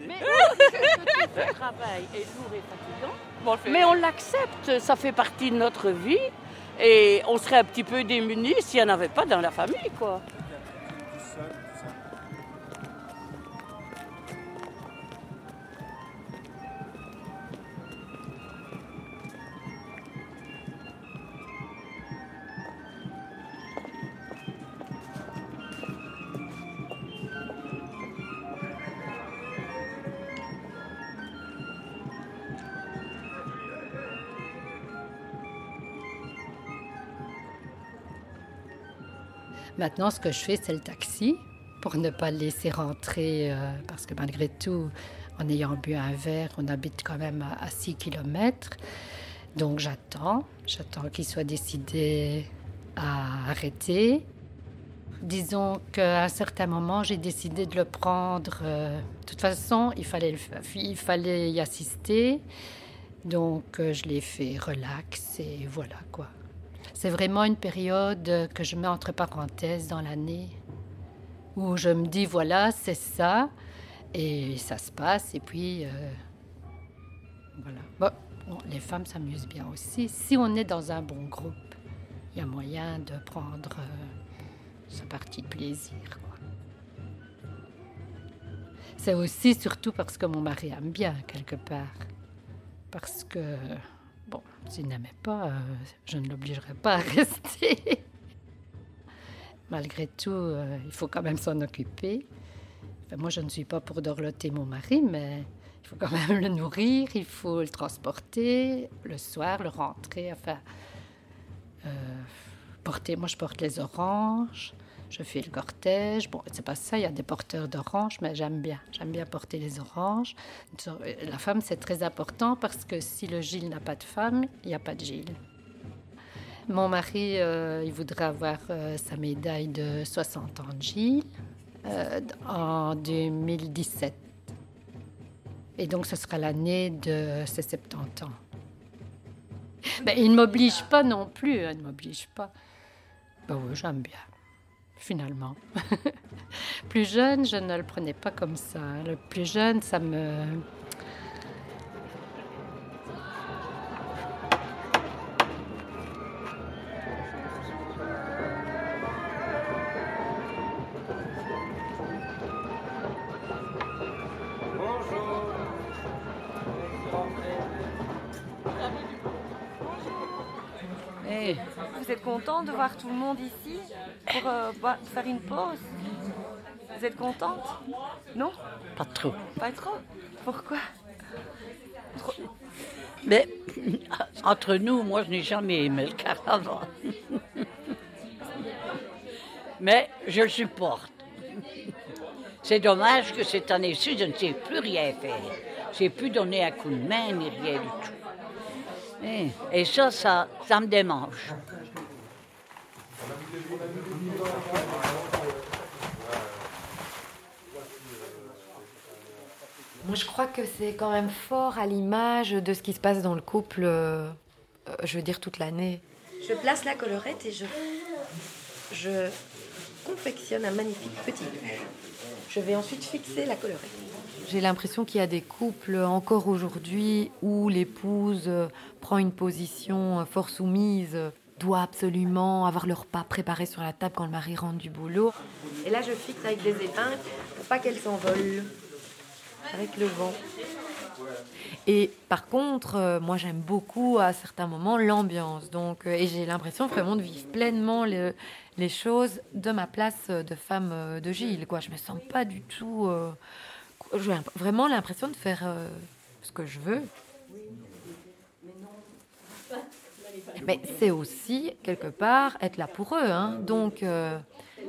Mais ce travail est lourd et fatigant. Mais on l'accepte, ça fait partie de notre vie. Et on serait un petit peu démunis s'il n'y en avait pas dans la famille, quoi.
Maintenant, ce que je fais, c'est le taxi pour ne pas le laisser rentrer, euh, parce que malgré tout, en ayant bu un verre, on habite quand même à, à 6 km. Donc j'attends, j'attends qu'il soit décidé à arrêter. Disons qu'à un certain moment, j'ai décidé de le prendre. euh, de toute façon, il fallait, il fallait y assister. Donc euh, je l'ai fait relax et voilà quoi. C'est vraiment une période que je mets entre parenthèses dans l'année où je me dis voilà, c'est ça et ça se passe et puis euh, voilà. Bon, les femmes s'amusent bien aussi. Si on est dans un bon groupe, il y a moyen de prendre euh, sa partie de plaisir. C'est aussi surtout parce que mon mari aime bien quelque part. Parce que, bon, s'il n'aimait pas, euh, je ne l'obligerais pas à (laughs) rester. Malgré tout, euh, il faut quand même s'en occuper. Moi, je ne suis pas pour dorloter mon mari, mais il faut quand même le nourrir, il faut le transporter le soir, le rentrer, enfin, euh, porter. Moi, je porte les oranges, je fais le cortège. Bon, c'est pas ça, il y a des porteurs d'oranges, mais j'aime bien. J'aime bien porter les oranges. La femme, c'est très important parce que si le Gilles n'a pas de femme, il n'y a pas de Gilles. Mon mari, euh, il voudrait avoir euh, sa médaille de 60 ans de Gilles euh, en 2017. Et donc, ce sera l'année de ses 70 ans. Mais il ne m'oblige pas non plus, hein, il ne m'oblige pas. Ben oui, j'aime bien, finalement. (laughs) plus jeune, je ne le prenais pas comme ça. Le plus jeune, ça me...
Eh,
Vous êtes content de voir tout le monde ici pour euh, faire une pause? Vous êtes contente? Non?
Pas trop.
Pas trop? Pourquoi?
Mais (laughs) entre nous, moi, je n'ai jamais aimé le carnaval. (laughs) Mais je le supporte. (laughs) C'est dommage que cette année-ci, je ne sais plus rien faire. Je n'ai plus donner un coup de main ni rien du tout. Eh, Et ça, ça, ça me démange.
Moi, je crois que c'est quand même fort à l'image de ce qui se passe dans le couple, euh, je veux dire, toute l'année.
Je place la collerette et je, je confectionne un magnifique petit. Je vais ensuite fixer la collerette.
J'ai l'impression qu'il y a des couples encore aujourd'hui où l'épouse euh, prend une position euh, fort soumise, euh, doit absolument avoir leur repas préparé sur la table quand le mari rentre du boulot.
Et là, je fixe avec des épingles pour pas qu'elle s'envole avec le vent.
Et par contre, moi j'aime beaucoup à certains moments l'ambiance. Donc, et j'ai l'impression vraiment de vivre pleinement le- les choses de ma place de femme de Gilles. Quoi. Je me sens pas du tout. J'ai vraiment l'impression de faire euh, ce que je veux. Mais c'est aussi, quelque part, être là pour eux. hein. Donc, euh,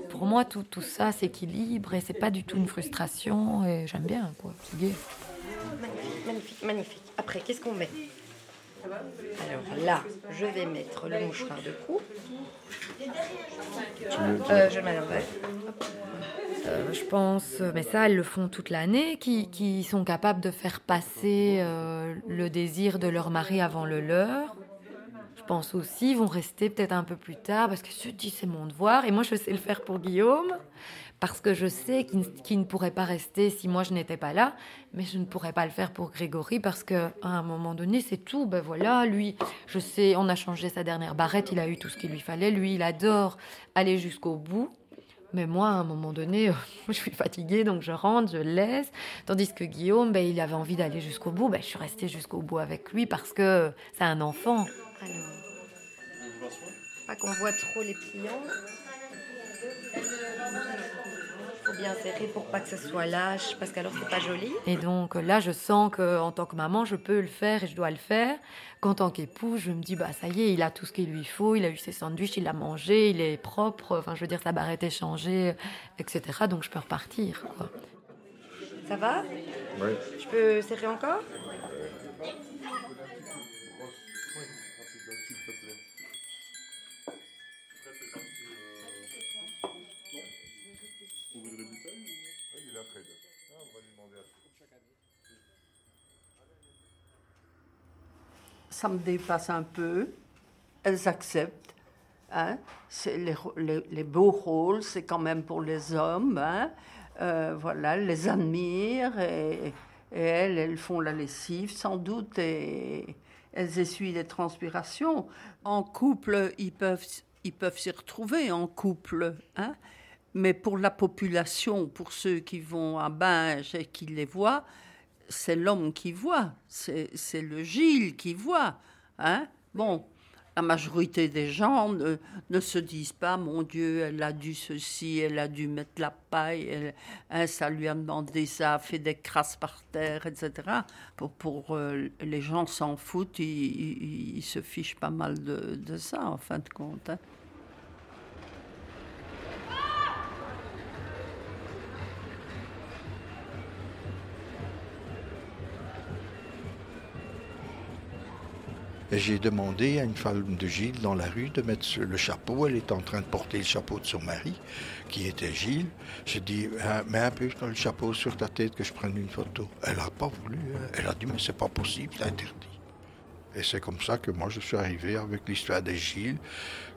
pour moi, tout, tout ça s'équilibre et c'est pas du tout une frustration. Et j'aime bien, quoi.
Magnifique, magnifique, magnifique. Après, qu'est-ce qu'on met? Alors là, je vais mettre le mouchoir de cou. Euh, je.
Euh, je pense, mais ça, elles le font toute l'année, qui, qui sont capables de faire passer euh, le désir de leur mari avant le leur. Je pense aussi, vont rester peut-être un peu plus tard parce que je dis c'est mon devoir. Et moi, je sais le faire pour Guillaume parce que je sais qu'il ne pourrait pas rester si moi je n'étais pas là, mais je ne pourrais pas le faire pour Grégory parce que à un moment donné, c'est tout. Ben voilà, lui, je sais, on a changé sa dernière barrette, il a eu tout ce qu'il lui fallait. Lui, il adore aller jusqu'au bout. Mais moi, à un moment donné, je suis fatiguée, donc je rentre, je laisse. Tandis que Guillaume, ben, il avait envie d'aller jusqu'au bout. Ben, je suis restée jusqu'au bout avec lui parce que c'est un enfant.
Alors, pas qu'on voit trop les pliants. Bien serrer pour pas que ça soit lâche, parce qu'alors c'est pas joli.
Et donc là, je sens que en tant que maman, je peux le faire et je dois le faire. Qu'en tant qu'époux, je me dis bah ça y est, il a tout ce qu'il lui faut, il a eu ses sandwichs, il a mangé, il est propre. Enfin, je veux dire, sa barrette est changée, etc. Donc je peux repartir. Quoi.
Ça va?
Oui.
Je peux serrer encore?
Ça me dépasse un peu. Elles acceptent. Hein. Les, beaux rôles, c'est quand même pour les hommes. Hein. Euh, voilà, elles les admirent et, et elles, elles font la lessive sans doute et elles essuient les transpirations. En couple, ils peuvent ils peuvent s'y retrouver en couple. Hein. Mais pour la population, pour ceux qui vont à Binge et qui les voient, c'est l'homme qui voit, c'est le Gilles qui voit. Hein bon, la majorité des gens ne, ne se disent pas, mon Dieu, elle a dû ceci, elle a dû mettre la paille, elle- hein, ça lui a demandé ça, a fait des crasses par terre, etc. Pour, pour euh, les gens s'en foutent, ils, ils- ils se fichent pas mal de, de ça, en fin de compte. hein.
J'ai demandé à une femme de Gilles dans la rue de mettre le chapeau. Elle était en train de porter le chapeau de son mari, qui était Gilles. J'ai dit, Ah, mets un peu le chapeau sur ta tête que je prenne une photo. Elle n'a pas voulu. hein. Elle a dit, mais c'est pas possible, c'est interdit. Et c'est comme ça que moi je suis arrivé avec l'histoire des Gilles,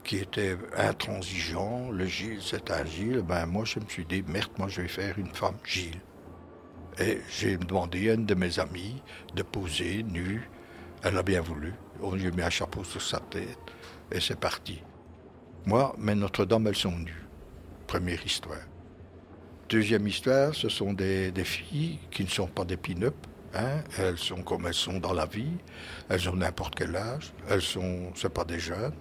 qui était intransigeant. Le Gilles, c'est un Gilles. Ben moi je me suis dit, merde, moi je vais faire une femme Gilles. Et j'ai demandé à une de mes amies de poser nue. Elle a bien voulu. On lui mis un chapeau sur sa tête et c'est parti. Moi, mes Notre-Dame, elles sont nues. Première histoire. Deuxième histoire, ce sont des, filles qui ne sont pas des pin-up. hein. Elles sont comme elles sont dans la vie. Elles ont n'importe quel âge. Elles sont, c'est pas des jeunes.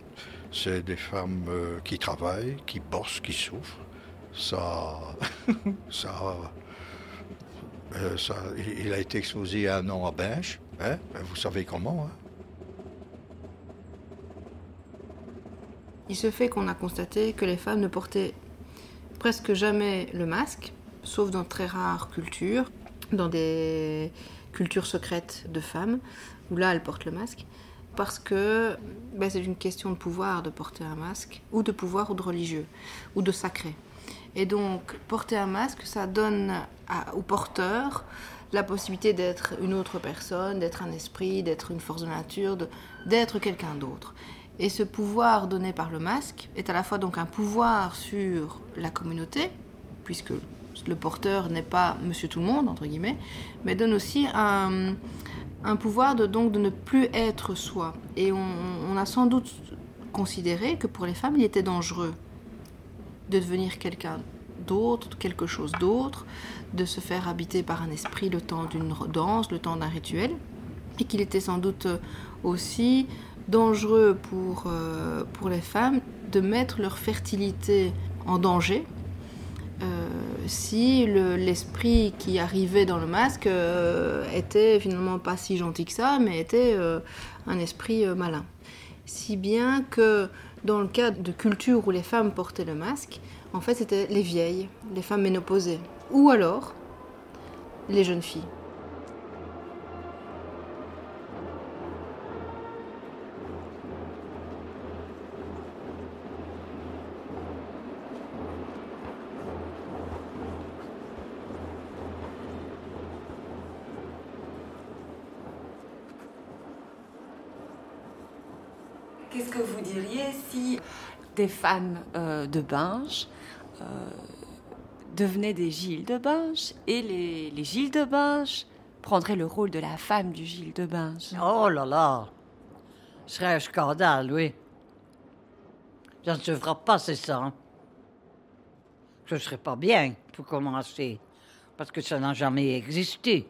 C'est des femmes euh, qui travaillent, qui bossent, qui souffrent. Ça, (laughs) ça, euh, ça, il a été exposé un an à Binge. Hein? Vous savez comment. hein?
Il se fait qu'on a constaté que les femmes ne portaient presque jamais le masque, sauf dans très rares cultures, dans des cultures secrètes de femmes, où là elles portent le masque, parce que ben, c'est une question de pouvoir de porter un masque, ou de pouvoir ou de religieux, ou de sacré. Et donc porter un masque, ça donne au porteur la possibilité d'être une autre personne, d'être un esprit, d'être une force de nature, d'être quelqu'un d'autre. Et ce pouvoir donné par le masque est à la fois donc un pouvoir sur la communauté, puisque le porteur n'est pas monsieur tout le monde, entre guillemets, mais donne aussi un, pouvoir de ne plus être soi. Et on, on a sans doute considéré que pour les femmes, il était dangereux de devenir quelqu'un d'autre, quelque chose d'autre, de se faire habiter par un esprit le temps d'une danse, le temps d'un rituel, et qu'il était sans doute aussi dangereux pour, euh, pour les femmes de mettre leur fertilité en danger euh, si le- l'esprit qui arrivait dans le masque euh, était finalement pas si gentil que ça, mais était un esprit malin. Si bien que dans le cas de cultures où les femmes portaient le masque, en fait c'était les vieilles, les femmes ménopausées, ou alors les jeunes filles.
Qu'est-ce que vous diriez si des femmes euh, de Binge euh, devenaient des Gilles de Binge et les, les Gilles de Binge prendraient le rôle de la femme du Gilles de Binge
Oh là là Ce serait un scandale, oui. Ça ne se fera pas, c'est ça. hein. Ce serait pas bien, pour commencer, parce que ça n'a jamais existé.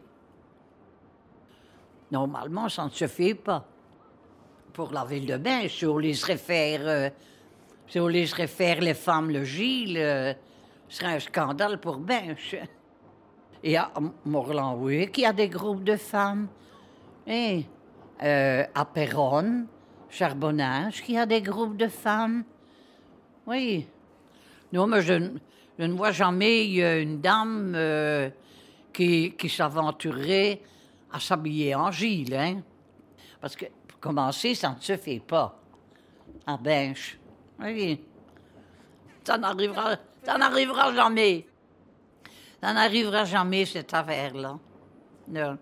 Normalement, ça ne se fait pas. Pour la ville de Bain, si on laisserait faire, euh, les femmes le Gilles, euh, ce serait un scandale pour Binche. (laughs) Et à Morlan, oui, qu'il y a des groupes de femmes. Et euh, à Péronne, Charbonnage, qu'il y a des groupes de femmes. Oui. Non, mais je, ne- vois jamais une dame qui, qui s'aventurerait à s'habiller en Gilles, hein. Parce que, commencer, ça ne se fait pas. À Binche. Oui. Ça n'arrivera, ça n'arrivera jamais. Ça n'arrivera jamais, cette affaire-là. Non.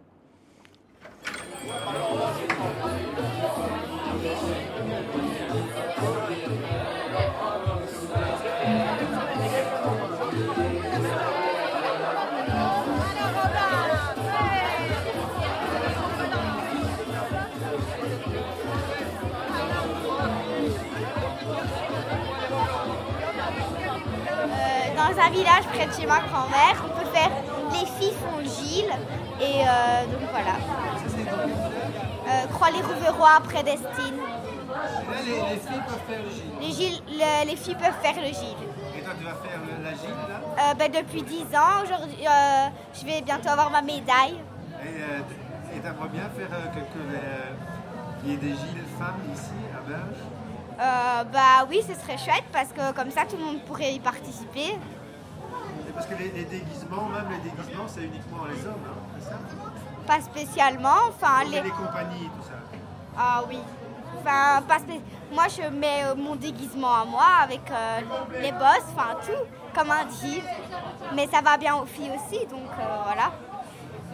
Village près de chez ma grand-mère, on peut faire les filles font le Gilles et euh, donc voilà. Euh, Croix-les-Rouverois près d'Estine.
les, les filles peuvent faire le Gilles.
Les, Gilles- le- les filles peuvent faire le Gilles.
Et toi, tu vas faire le- la Gilles, là?
Euh, ben, depuis 10 ans, aujourd'hui, euh, je vais bientôt avoir ma médaille.
Et t'aimerais bien faire que, que les, euh, qu'il y ait des Gilles femmes ici, à
Euh, bah oui, ce serait chouette parce que comme ça tout le monde pourrait y participer.
Parce que les, les déguisements, même les déguisements, c'est uniquement les hommes, hein, c'est ça
Pas spécialement, enfin les...
les compagnies, tout ça.
Ah oui. Enfin, pas spé- Moi, je mets euh, mon déguisement à moi avec euh, les bosses, enfin tout, comme un Gilles. Mais ça va bien aux filles aussi, donc euh, voilà.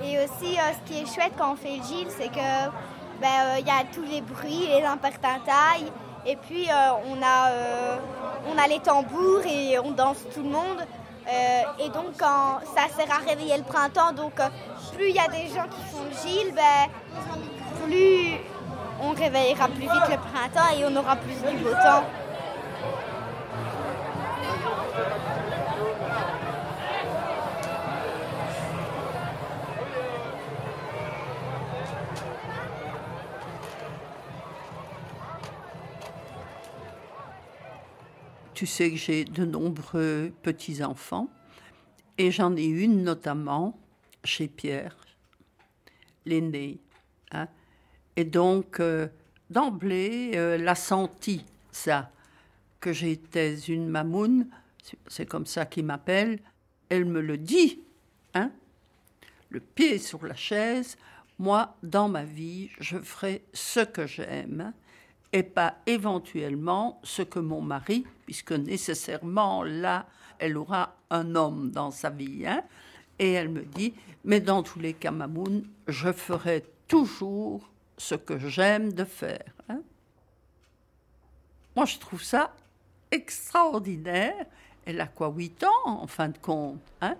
Et aussi, ce qui est chouette quand on fait le Gilles, c'est que ben, il y a tous les bruits, les impertintailles. Et puis, on, a, on a les tambours et on danse tout le monde. Euh, et donc, quand ça sert à réveiller le printemps, donc euh, plus il y a des gens qui font le Gilles, ben, plus on réveillera plus vite le printemps et on aura plus du beau temps.
Tu sais que j'ai de nombreux petits-enfants et j'en ai une notamment chez Pierre, l'aîné. hein. Et donc, euh, d'emblée, euh, elle a senti ça, que j'étais une mamoune, c'est- c'est comme ça qu'il m'appelle. Elle me le dit, hein, le pied sur la chaise. Moi, dans ma vie, je ferai ce que j'aime et pas éventuellement ce que mon mari, puisque nécessairement là, elle aura un homme dans sa vie. hein. Et elle me dit, mais dans tous les cas, Mamoun, je ferai toujours ce que j'aime de faire. hein. Moi, je trouve ça extraordinaire. Elle a quoi, 8 ans, en fin de compte hein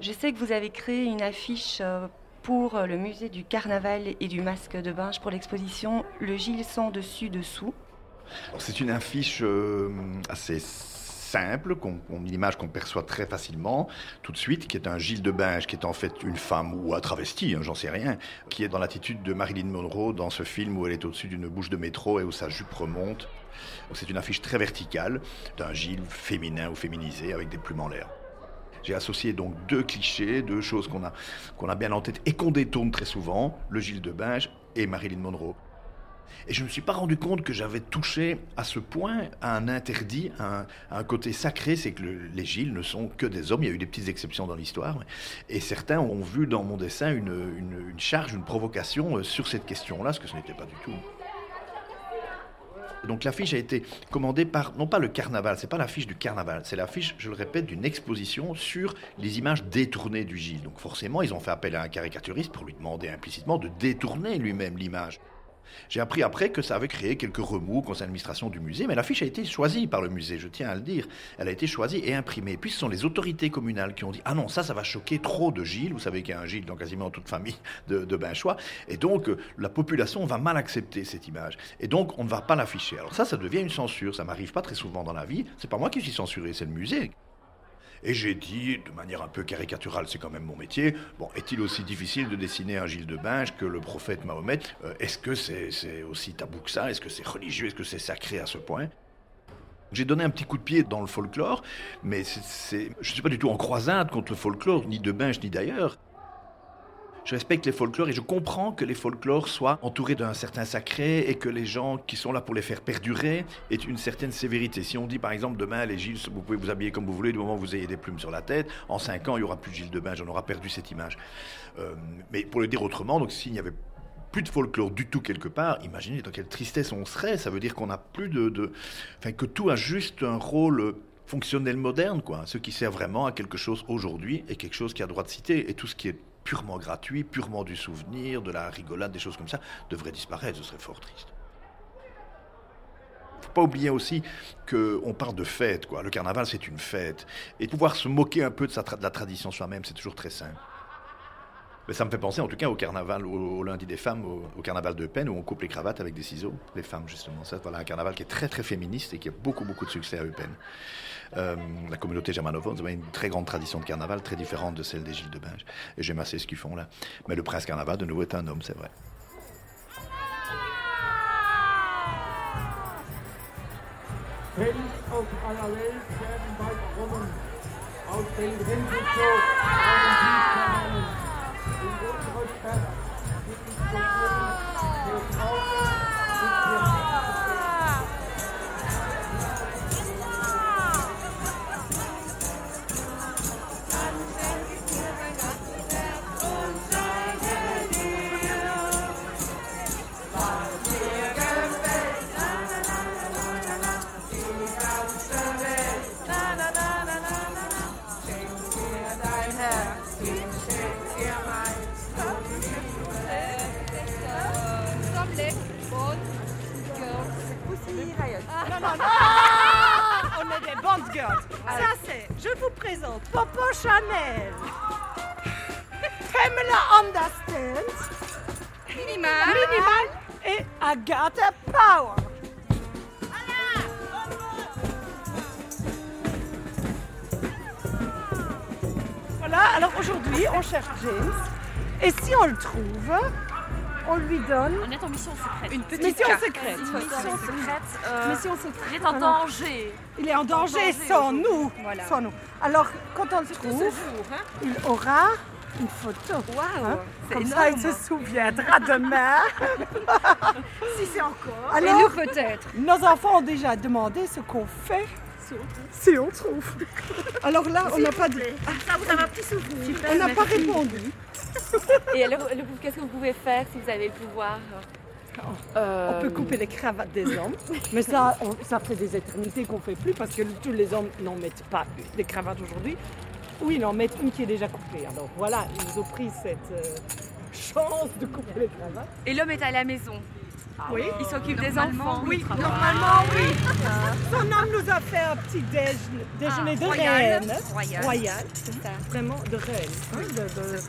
Je sais que vous avez créé une affiche euh, pour euh, le musée du carnaval et du masque de Binge pour l'exposition Le Gilles sans dessus dessous.
C'est une affiche euh, assez simple, une image qu'on perçoit très facilement tout de suite, qui est un Gilles de Binge, qui est en fait une femme ou un travesti, hein, j'en sais rien, qui est dans l'attitude de Marilyn Monroe dans ce film où elle est au-dessus d'une bouche de métro et où sa jupe remonte. C'est une affiche très verticale d'un Gilles féminin ou féminisé avec des plumes en l'air. J'ai associé donc deux clichés, deux choses qu'on a, a bien en tête et qu'on détourne très souvent, le Gilles de Binge et Marilyn Monroe. Et je ne me suis pas rendu compte que j'avais touché à ce point à un interdit, à un, côté sacré, c'est que le- les Gilles ne sont que des hommes. Il y a eu des petites exceptions dans l'histoire. Et certains ont vu dans mon dessin une, une- une charge, une provocation euh, sur cette question-là, ce que ce n'était pas du tout. Donc l'affiche a été commandée par, non pas le carnaval, c'est pas l'affiche du carnaval, c'est l'affiche, je le répète, d'une exposition sur les images détournées du Gilles. Donc forcément, ils ont fait appel à un caricaturiste pour lui demander implicitement de détourner lui-même l'image. J'ai appris après que ça avait créé quelques remous concernant l'administration du musée, mais l'affiche a été choisie par le musée, je tiens à le dire. Elle a été choisie et imprimée. Puis ce sont les autorités communales qui ont dit Ah non, ça, ça va choquer trop de Gilles. Vous savez qu'il y a un Gilles dans quasiment toute famille de, de Binchois. Et donc, euh, la population va mal accepter cette image. Et donc, on ne va pas l'afficher. Alors ça, ça devient une censure. Ça m'arrive pas très souvent dans la vie. C'est pas moi qui suis censuré, c'est le musée. Et j'ai dit, de manière un peu caricaturale, c'est quand même mon métier, bon, est-il aussi difficile de dessiner un Gilles de Binge que le prophète Mahomet? Euh, Est-ce que c'est aussi tabou que ça? Est-ce que c'est religieux? Est-ce que c'est sacré à ce point? J'ai donné un petit coup de pied dans le folklore, mais je ne suis pas du tout en croisade contre le folklore, ni de Binge, ni d'ailleurs. Je respecte les folklores et je comprends que les folklores soient entourés d'un certain sacré et que les gens qui sont là pour les faire perdurer aient une certaine sévérité. Si on dit par exemple demain, les Gilles, vous pouvez vous habiller comme vous voulez du moment où vous ayez des plumes sur la tête, en cinq ans, il n'y aura plus de Gilles de Binge, on aura perdu cette image. Euh, mais pour le dire autrement, donc s'il n'y avait plus de folklore du tout quelque part, imaginez dans quelle tristesse on serait. Ça veut dire qu'on n'a plus de, de- Enfin, que tout a juste un rôle fonctionnel moderne, quoi. Ce qui sert vraiment à quelque chose aujourd'hui et quelque chose qui a droit de citer. Et tout ce qui est purement gratuit, purement du souvenir, de la rigolade, des choses comme ça, devrait disparaître. Ce serait fort triste. faut pas oublier aussi qu'on parle de fête, quoi. Le carnaval, c'est une fête. Et pouvoir se moquer un peu de, de la tradition soi-même, c'est toujours très simple. Mais ça me fait penser en tout cas au carnaval, au, lundi des femmes, au, carnaval de peine où on coupe les cravates avec des ciseaux, les femmes justement. Ça, voilà un carnaval qui est très très féministe et qui a beaucoup beaucoup de succès à Eupen. Euh, la communauté germanophone, c'est une très grande tradition de carnaval, très différente de celle des Gilles de Binge. Et j'aime assez ce qu'ils font là. Mais le prince carnaval, de nouveau, est un homme, c'est vrai.
Hallo! Ça, c'est, je vous présente Popo Chanel. Pamela Understand.
Minimal.
Minimal. Et Agatha Power. Voilà, alors aujourd'hui, on cherche James. Et si on le trouve, on lui donne.
On est en mission secrète.
Une petite mission
carte.
secrète.
Une mission secrète. euh,
Mission secrète.
Il est en danger.
Il est en danger,
danger
sans nous.
Voilà.
Sans nous. Alors, quand on le trouve,
ce jour, hein.
il aura une photo.
Waouh, c'est
Comme ça, il se souviendra demain. (laughs) si c'est encore.
Et nous, peut-être.
Nos enfants ont déjà demandé ce qu'on fait si on trouve. Alors là, on n'a pas dit.
Ça vous avez un petit souvenir.
On n'a pas
merci.
répondu. (laughs)
Et alors, le- qu'est-ce que vous pouvez faire si vous avez le pouvoir
On peut couper les cravates des hommes, (laughs) mais ça, on- ça fait des éternités qu'on ne fait plus parce que tous les hommes n'en mettent pas des cravates aujourd'hui. Ou ils en mettent une qui est déjà coupée. Alors voilà, ils ont pris cette euh, chance de couper les cravates.
Et l'homme est à la maison.
Oui.
Il s'occupe des enfants.
Oui, normalement, oui. Son homme nous a fait un petit déj- déjeuner
Ah,
de
royal.
reine.
Royal.
c'est ça. Vraiment de reine. de- de-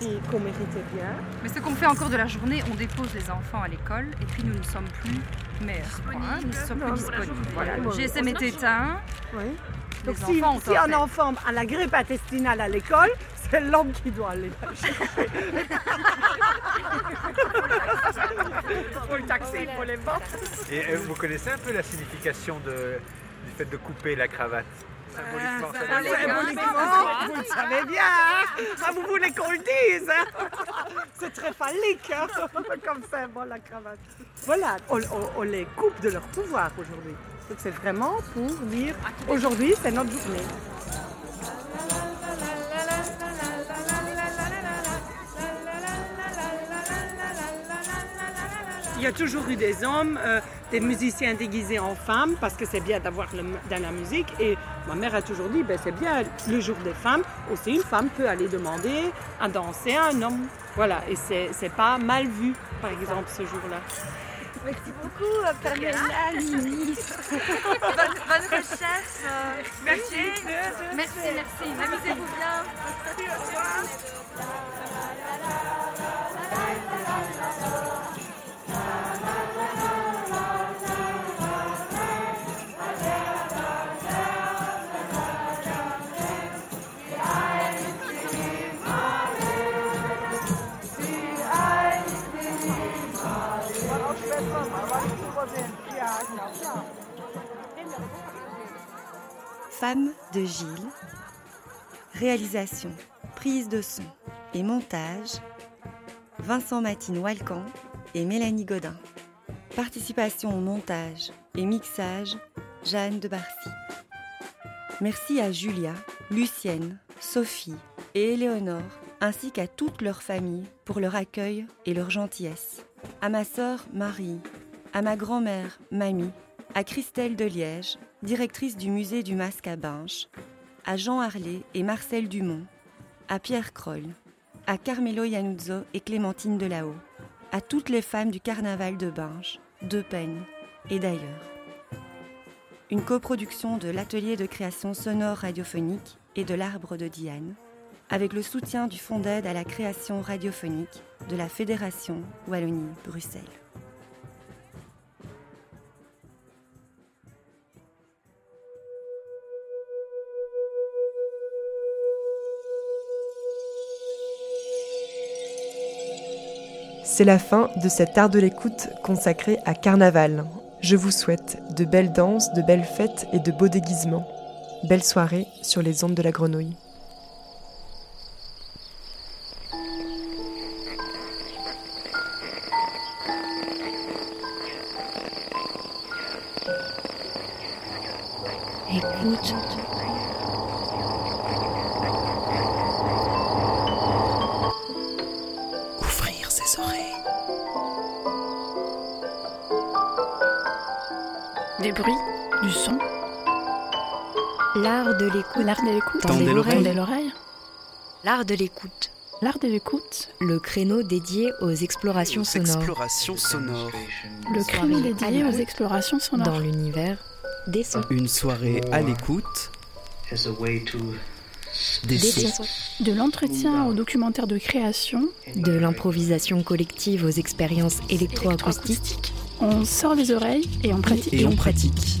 qui- qu'on méritait bien.
Mais ce qu'on fait encore de la journée, on dépose les enfants à l'école et puis nous ne sommes plus mères. hein, nous ne sommes
Non,
plus disponibles. Voilà, le GSM est éteint.
Oui.
Les
Donc si,
enfants
si un enfant a la grippe intestinale à l'école, c'est l'homme qui doit aller la chercher. Il (laughs) faut le taxer, il faut les vendre.
Et euh, vous connaissez un peu la signification de- du fait de couper la cravate? Symboliquement, ça veut dire quoi
Symboliquement, vous le savez bien. hein. Ah, vous voulez qu'on le dise hein C'est très phallique hein, (laughs) comme symbole la cravate. Voilà, on, on- on les coupe de leur pouvoir aujourd'hui. Donc c'est vraiment pour dire aujourd'hui c'est notre journée. Il y a toujours eu des hommes, euh, des musiciens déguisés en femmes, parce que c'est bien d'avoir le- dans la musique. Et ma mère a toujours dit, ben, c'est bien le jour des femmes. Aussi, une femme peut aller demander à danser à un homme. Voilà, et c'est c'est pas mal vu, par exemple, ce jour-là.
Merci beaucoup, Pamela, Mimi. bonne, bonne recherche. euh,
Merci.
Merci, merci. Amusez-vous bien.
Femme de Gilles. Réalisation, prise de son et montage. Vincent Matine Walcan et Mélanie Godin. Participation au montage et mixage, Jeanne de Barcy. Merci à Julia, Lucienne, Sophie et Éléonore, ainsi qu'à toute leur famille pour leur accueil et leur gentillesse. À ma sœur Marie, à ma grand-mère Mamie, à Christelle de Liège, directrice du musée du Masque à Binche, à Jean Harlet et Marcel Dumont, à Pierre Croll, à Carmelo Iannuzzo et Clémentine Delahaut, à toutes les femmes du carnaval de Binche, de Peigne et d'ailleurs. Une coproduction de l'atelier de création sonore radiophonique et de l'arbre de Diane, avec le soutien du Fonds d'aide à la création radiophonique de la Fédération Wallonie-Bruxelles.
C'est la fin de cet art de l'écoute consacré à Carnaval. Je vous souhaite de belles danses, de belles fêtes et de beaux déguisements. Belle soirée sur les ondes de la grenouille.
De l'écoute.
Le créneau dédié aux explorations sonores.
Exploration sonore.
Le créneau dédié aux explorations sonores.
Dans l'univers des sons.
Une soirée à l'écoute. Des sons.
De l'entretien au documentaire de création.
De l'improvisation collective aux expériences électroacoustiques.
On sort les oreilles et on pratique.
Et on pratique.